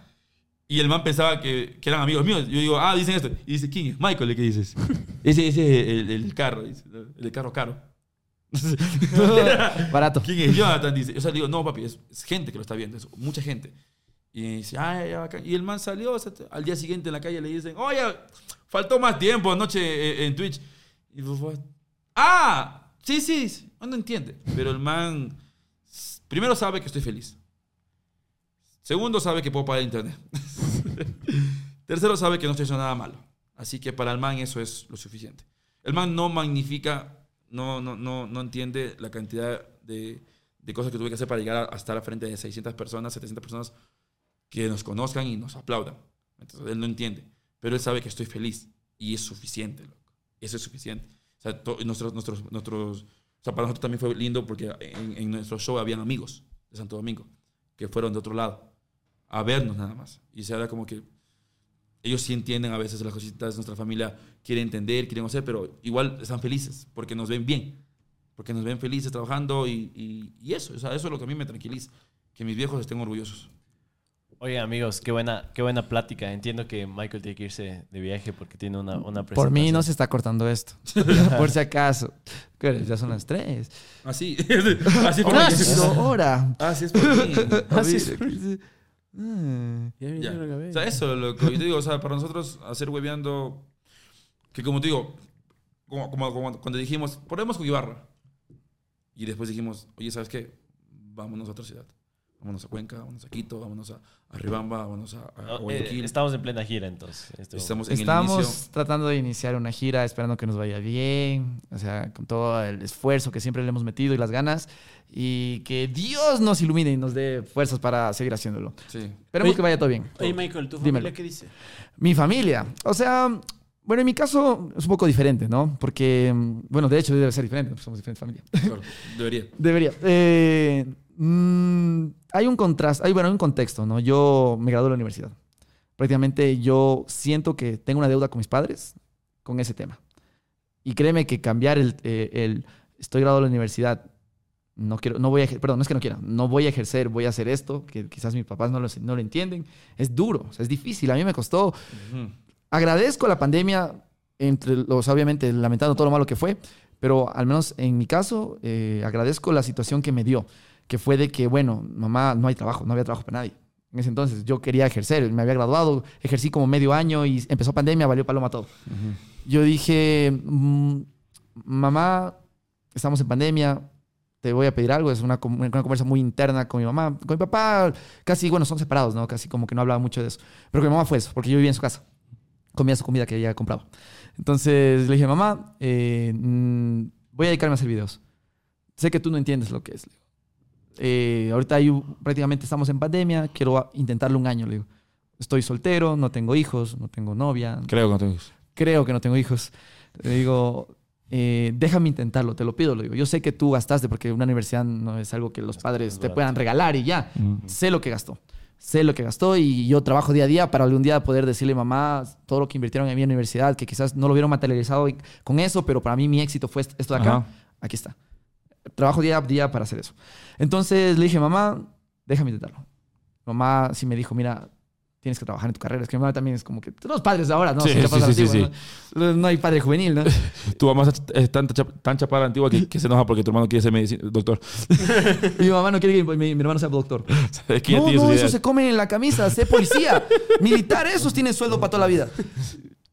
y el man pensaba que, que eran amigos míos. Yo digo, ah, dicen esto. Y dice, ¿quién es? Michael, ¿qué dices? Ese, ese es el, el carro, dice, el carro caro. Barato. ¿Quién es Jonathan? Dice. O sea, le digo, no, papi, es, es gente que lo está viendo, es mucha gente. Y dice, ah, ya, bacán". Y el man salió, o sea, al día siguiente en la calle le dicen, oye, faltó más tiempo anoche eh, en Twitch. Y fue, ah, sí, sí, no entiende. Pero el man, primero sabe que estoy feliz. Segundo, sabe que puedo pagar internet. Tercero, sabe que no estoy haciendo nada malo. Así que para el man eso es lo suficiente. El man no magnifica, no, no, no, no entiende la cantidad de, de cosas que tuve que hacer para llegar a, a estar frente de 600 personas, 700 personas que nos conozcan y nos aplaudan. Entonces él no entiende. Pero él sabe que estoy feliz y es suficiente, loco. Eso es suficiente. O sea, nuestros, nuestros, nuestros, o sea, para nosotros también fue lindo porque en, en nuestro show habían amigos de Santo Domingo que fueron de otro lado a vernos nada más. Y se habla como que ellos sí entienden a veces las cositas, nuestra familia quiere entender, quieren hacer, pero igual están felices porque nos ven bien, porque nos ven felices trabajando y, y- y eso, o sea, eso es lo que a mí me tranquiliza, que mis viejos estén orgullosos. Oye, amigos, qué buena, qué buena plática. Entiendo que Michael tiene que irse de viaje porque tiene una, una Por mí no presentación. se está cortando esto. Por si acaso. ¿Qué hora es? Ya son las tres. Así, así por ¡Ah, mí. sí, no, hora! Así es por mí. Así es. Ah. Ya Ya. vinieron a ver. O sea, eso, lo que yo te digo, o sea, para nosotros hacer hueveando, que como te digo, como, como- como cuando dijimos, ponemos con Ibarra. Y después dijimos, oye, ¿sabes qué? Vámonos a otra ciudad. Vámonos a Cuenca, vámonos a Quito, vámonos a, a Ribamba, vámonos a, a eh, Guayaquil. estamos en plena gira entonces. en Estamos en el Estamos inicio. tratando de iniciar una gira, esperando que nos vaya bien, o sea, con todo el esfuerzo que siempre le hemos metido y las ganas, y que Dios nos ilumine y nos dé fuerzas para seguir haciéndolo. Sí. Esperemos Oye, que vaya todo bien. Oye, Michael, ¿tu familia Dímelo. qué dice? Mi familia, o sea, bueno, en mi caso es un poco diferente, ¿no? Porque, mm, bueno, de hecho debe ser diferente, porque somos diferente familia. Claro, debería. Debería. Eh, mm, hay un contraste, hay, bueno, hay un contexto, ¿no? Yo me gradué de la universidad. Prácticamente yo siento que tengo una deuda con mis padres con ese tema. Y créeme que cambiar el, eh, el estoy graduado de la universidad, no quiero, no voy a, perdón, no es que no quiera, no voy a ejercer, voy a hacer esto, que quizás mis papás no lo, no lo entienden. Es duro, o sea, es difícil. A mí me costó Ujú. Agradezco la pandemia, entre los, obviamente, lamentando todo lo malo que fue, pero al menos en mi caso, eh, agradezco la situación que me dio, que fue de que, bueno, mamá, no hay trabajo, no había trabajo para nadie. En ese entonces yo quería ejercer, me había graduado, ejercí como medio año y empezó pandemia, valió paloma todo. Yo dije, mm, mamá, estamos en pandemia, te voy a pedir algo, es una, una conversa muy interna con mi mamá. Con mi papá, casi, bueno, son separados, ¿no? Casi como que no hablaba mucho de eso. Pero con mi mamá fue eso, porque yo vivía en su casa comía su comida que ella compraba. Entonces le dije, mamá, eh, mm, voy a dedicarme a hacer videos. Sé que tú no entiendes lo que es. Eh, ahorita hay prácticamente estamos en pandemia, quiero intentarlo un año, le digo. Estoy soltero, no tengo hijos, no tengo novia, Creo que no tengo. creo que no tengo hijos. Le digo, eh, déjame intentarlo, te lo pido, le digo. Yo sé que tú gastaste porque una universidad no es algo que los padres te puedan regalar y ya. Mm. Sé lo que gastó. Sé lo que gastó y yo trabajo día a día para algún día poder decirle mamá todo lo que invirtieron en mi universidad, que quizás no lo vieron materializado con eso, pero para mí mi éxito fue esto de acá. Ajá. Aquí está. Trabajo día a día para hacer eso. Entonces le dije, mamá, déjame intentarlo. Mamá sí me dijo, mira, tienes que trabajar en tu carrera. Es que mi mamá también es como que los padres de ahora, ¿no? Sí, sí, sí, antiguas, sí, ¿no? No hay padre juvenil, ¿no? Tu mamá es tan, tan chapada antigua que, que se enoja porque tu hermano quiere ser medici- doctor. mi mamá no quiere que mi, mi hermano sea doctor. Es que No, no, eso se come en la camisa, sé policía. Militar, esos tienen sueldo para toda la vida.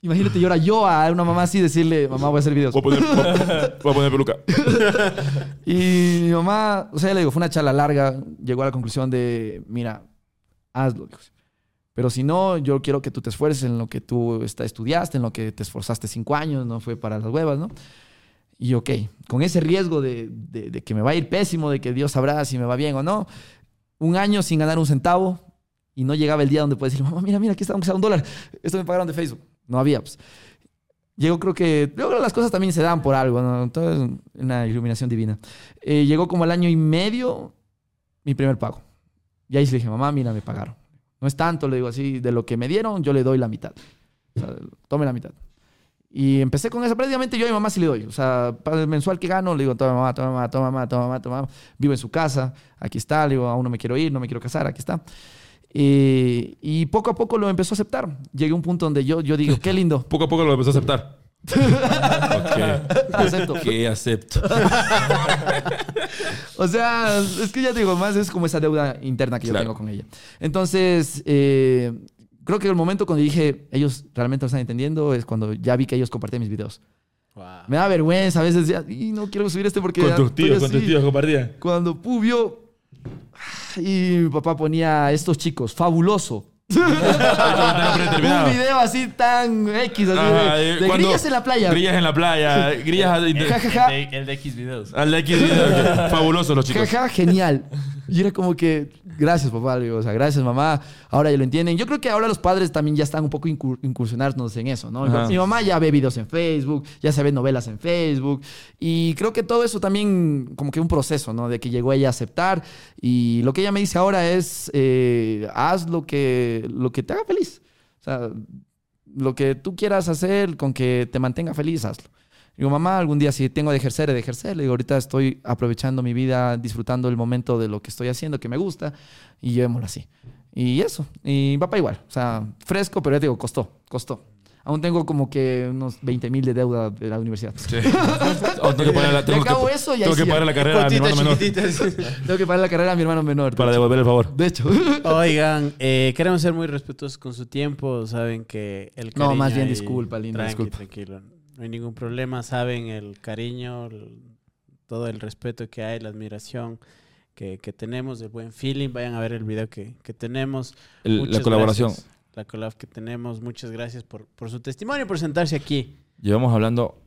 Imagínate, y ahora yo a una mamá así decirle, mamá, voy a hacer videos. Voy a poner, voy a- voy a poner peluca. Y mi mamá, o sea, ya le digo, fue una charla larga, llegó a la conclusión de, mira, hazlo. Pero si no, yo quiero que tú te esfuerces en lo que tú estudiaste, en lo que te esforzaste cinco años, no fue para las huevas, ¿no? Y ok, con ese riesgo de, de- que me va a ir pésimo, de que Dios sabrá si me va bien o no, un año sin ganar un centavo y no llegaba el día donde puedes decir, mamá, mira, mira, aquí está, aunque sea un dólar, esto me pagaron de Facebook. No había, pues. Llegó, creo que, yo creo que las cosas también se dan por algo, ¿no? Todo es una iluminación divina. Eh, llegó como al año y medio mi primer pago. Y ahí sí dije, mamá, mira, me pagaron. No es tanto, le digo así, de lo que me dieron, yo le doy la mitad. O sea, tome la mitad. Y empecé con eso. Prácticamente yo a mi mamá sí le doy. O sea, el mensual que gano, le digo, toma mamá, toma mamá, toma mamá, toma mamá, toma mamá. Vivo en su casa, aquí está. Le digo, aún no me quiero ir, no me quiero casar, aquí está. Eh, y poco a poco lo empezó a aceptar. Llegué a un punto donde yo, yo digo, qué lindo. Poco a poco lo empezó a aceptar. Ok. Acepto. Que acepto. O sea, es que ya te digo, más es como esa deuda interna que yo Claro. tengo con ella. Entonces, eh, creo que el momento cuando dije, ellos realmente lo están entendiendo, es cuando ya vi que ellos compartían mis videos. Wow. Me da vergüenza a veces, ya, y no quiero subir este porque... Con tus tíos, con tus así". tíos compartían. Cuando Pu vio, y mi papá ponía estos chicos, fabuloso. Un video así tan X, así de, eh, grillas en la playa. Grillas en la playa. Grillas. Ja, ja. El de, el de X videos. Al de X video. Fabulosos los chicos. Jaja, genial. Y era como que, gracias papá, o sea, gracias mamá, ahora ya lo entienden. Yo creo que ahora los padres también ya están un poco incur- incursionarnos en eso, ¿no? Mi mamá ya ve videos en Facebook, ya se ve novelas en Facebook, y creo que todo eso también como que un proceso, ¿no? De que llegó ella a aceptar, y lo que ella me dice ahora es, eh, haz lo que, lo que te haga feliz. O sea, lo que tú quieras hacer con que te mantenga feliz, hazlo. Digo, mamá, algún día si tengo de ejercer, de ejercer. Le digo, ahorita estoy aprovechando mi vida, disfrutando el momento de lo que estoy haciendo, que me gusta, y llevémoslo así. Y eso. Y papá igual. O sea, fresco, pero ya te digo, costó, costó. Aún tengo como que unos 20 mil de deuda de la universidad. Sí. Oh, tengo que pagar la, Y tengo acabo que, eso y ahí tengo que sí ya. pagar la carrera a mi hermano menor. Tengo que pagar la carrera a mi hermano menor. Para devolver el favor. De hecho. Oigan, eh, queremos ser muy respetuosos con su tiempo. Saben que el No, cariño más bien disculpa, lindo, tranqui, disculpa. Tranquilo, no hay ningún problema. Saben el cariño, el- todo el respeto que hay, la admiración que, que tenemos, el buen feeling. Vayan a ver el video que, que tenemos. El- la colaboración. gracias. La collab que tenemos. Muchas gracias por, por su testimonio y por sentarse aquí. Llevamos hablando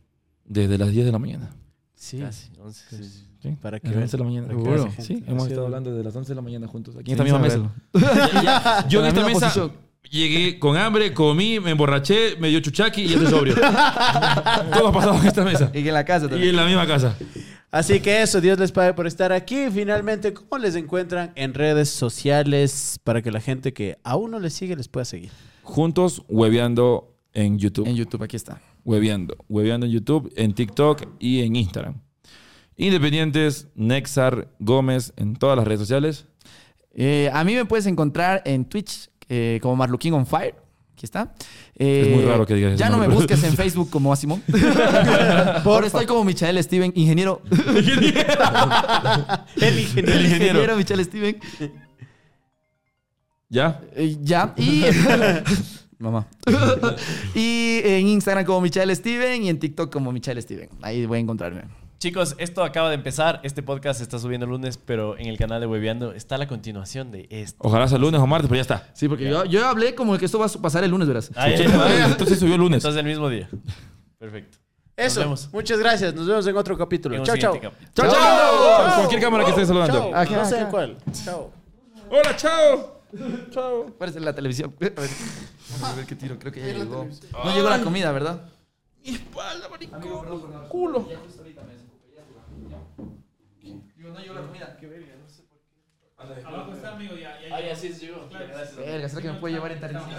desde las 10 de la mañana. Sí, Casi, 11. Pues, ¿Sí? Para que Desde las 11 de la mañana. Seguro. Sí, hemos estado hablando desde las 11 de la mañana juntos. Aquí en Sí, esta misma mesa. Yo en esta mesa posición. llegué con hambre, comí, me emborraché, me dio chuchaqui y ya estoy sobrio. Todo ha pasado en esta mesa. Y en la casa Y también. en la misma casa. Así que eso, Dios les pague por estar aquí. Finalmente, ¿cómo les encuentran en redes sociales para que la gente que aún no les sigue les pueda seguir? Juntos, hueveando en YouTube. En YouTube, aquí está. Hueveando. Hueveando en YouTube, en TikTok y en Instagram. Independientes, Nexar Gómez en todas las redes sociales. Eh, a mí me puedes encontrar en Twitch eh, como Marluquín on Fire. Aquí está. Eh, Es muy raro que digas eso, Ya no me busques en Facebook como Asimón. Ahora estoy como Michael Steven, ingeniero. El ingeniero. El ingeniero Michael Steven. ¿Ya? Eh, ya. Y. Mamá. y en Instagram como Michael Steven y en TikTok como Michael Steven. Ahí voy a encontrarme. Chicos, esto acaba de empezar. Este podcast se está subiendo el lunes, pero en el canal de Webeando está la continuación de esto. Ojalá sea el lunes o martes, pero ya está. Sí, porque yo, yo hablé como que esto va a pasar el lunes, verás. Ahí Sí. Entonces subió el lunes. Entonces el mismo día. Perfecto. Eso. vemos. Muchas gracias. Nos vemos en otro capítulo. Un Chao, chao. siguiente capítulo. ¡Chao, chao! Cualquier cámara que esté saludando. Chao. Ajá, No sé ajá. cuál. Chao. ¡Hola, chao! Chao. Parece la televisión. A ver, a ver qué tiro. Creo que ya llegó. No llegó la comida, ¿verdad? Mi espalda, maricón. Culo. No llegó la comida. Qué verga, no sé por qué. Abajo está, amigo, ya, ya. Verga, ¿será que me puede llevar en tardísimo?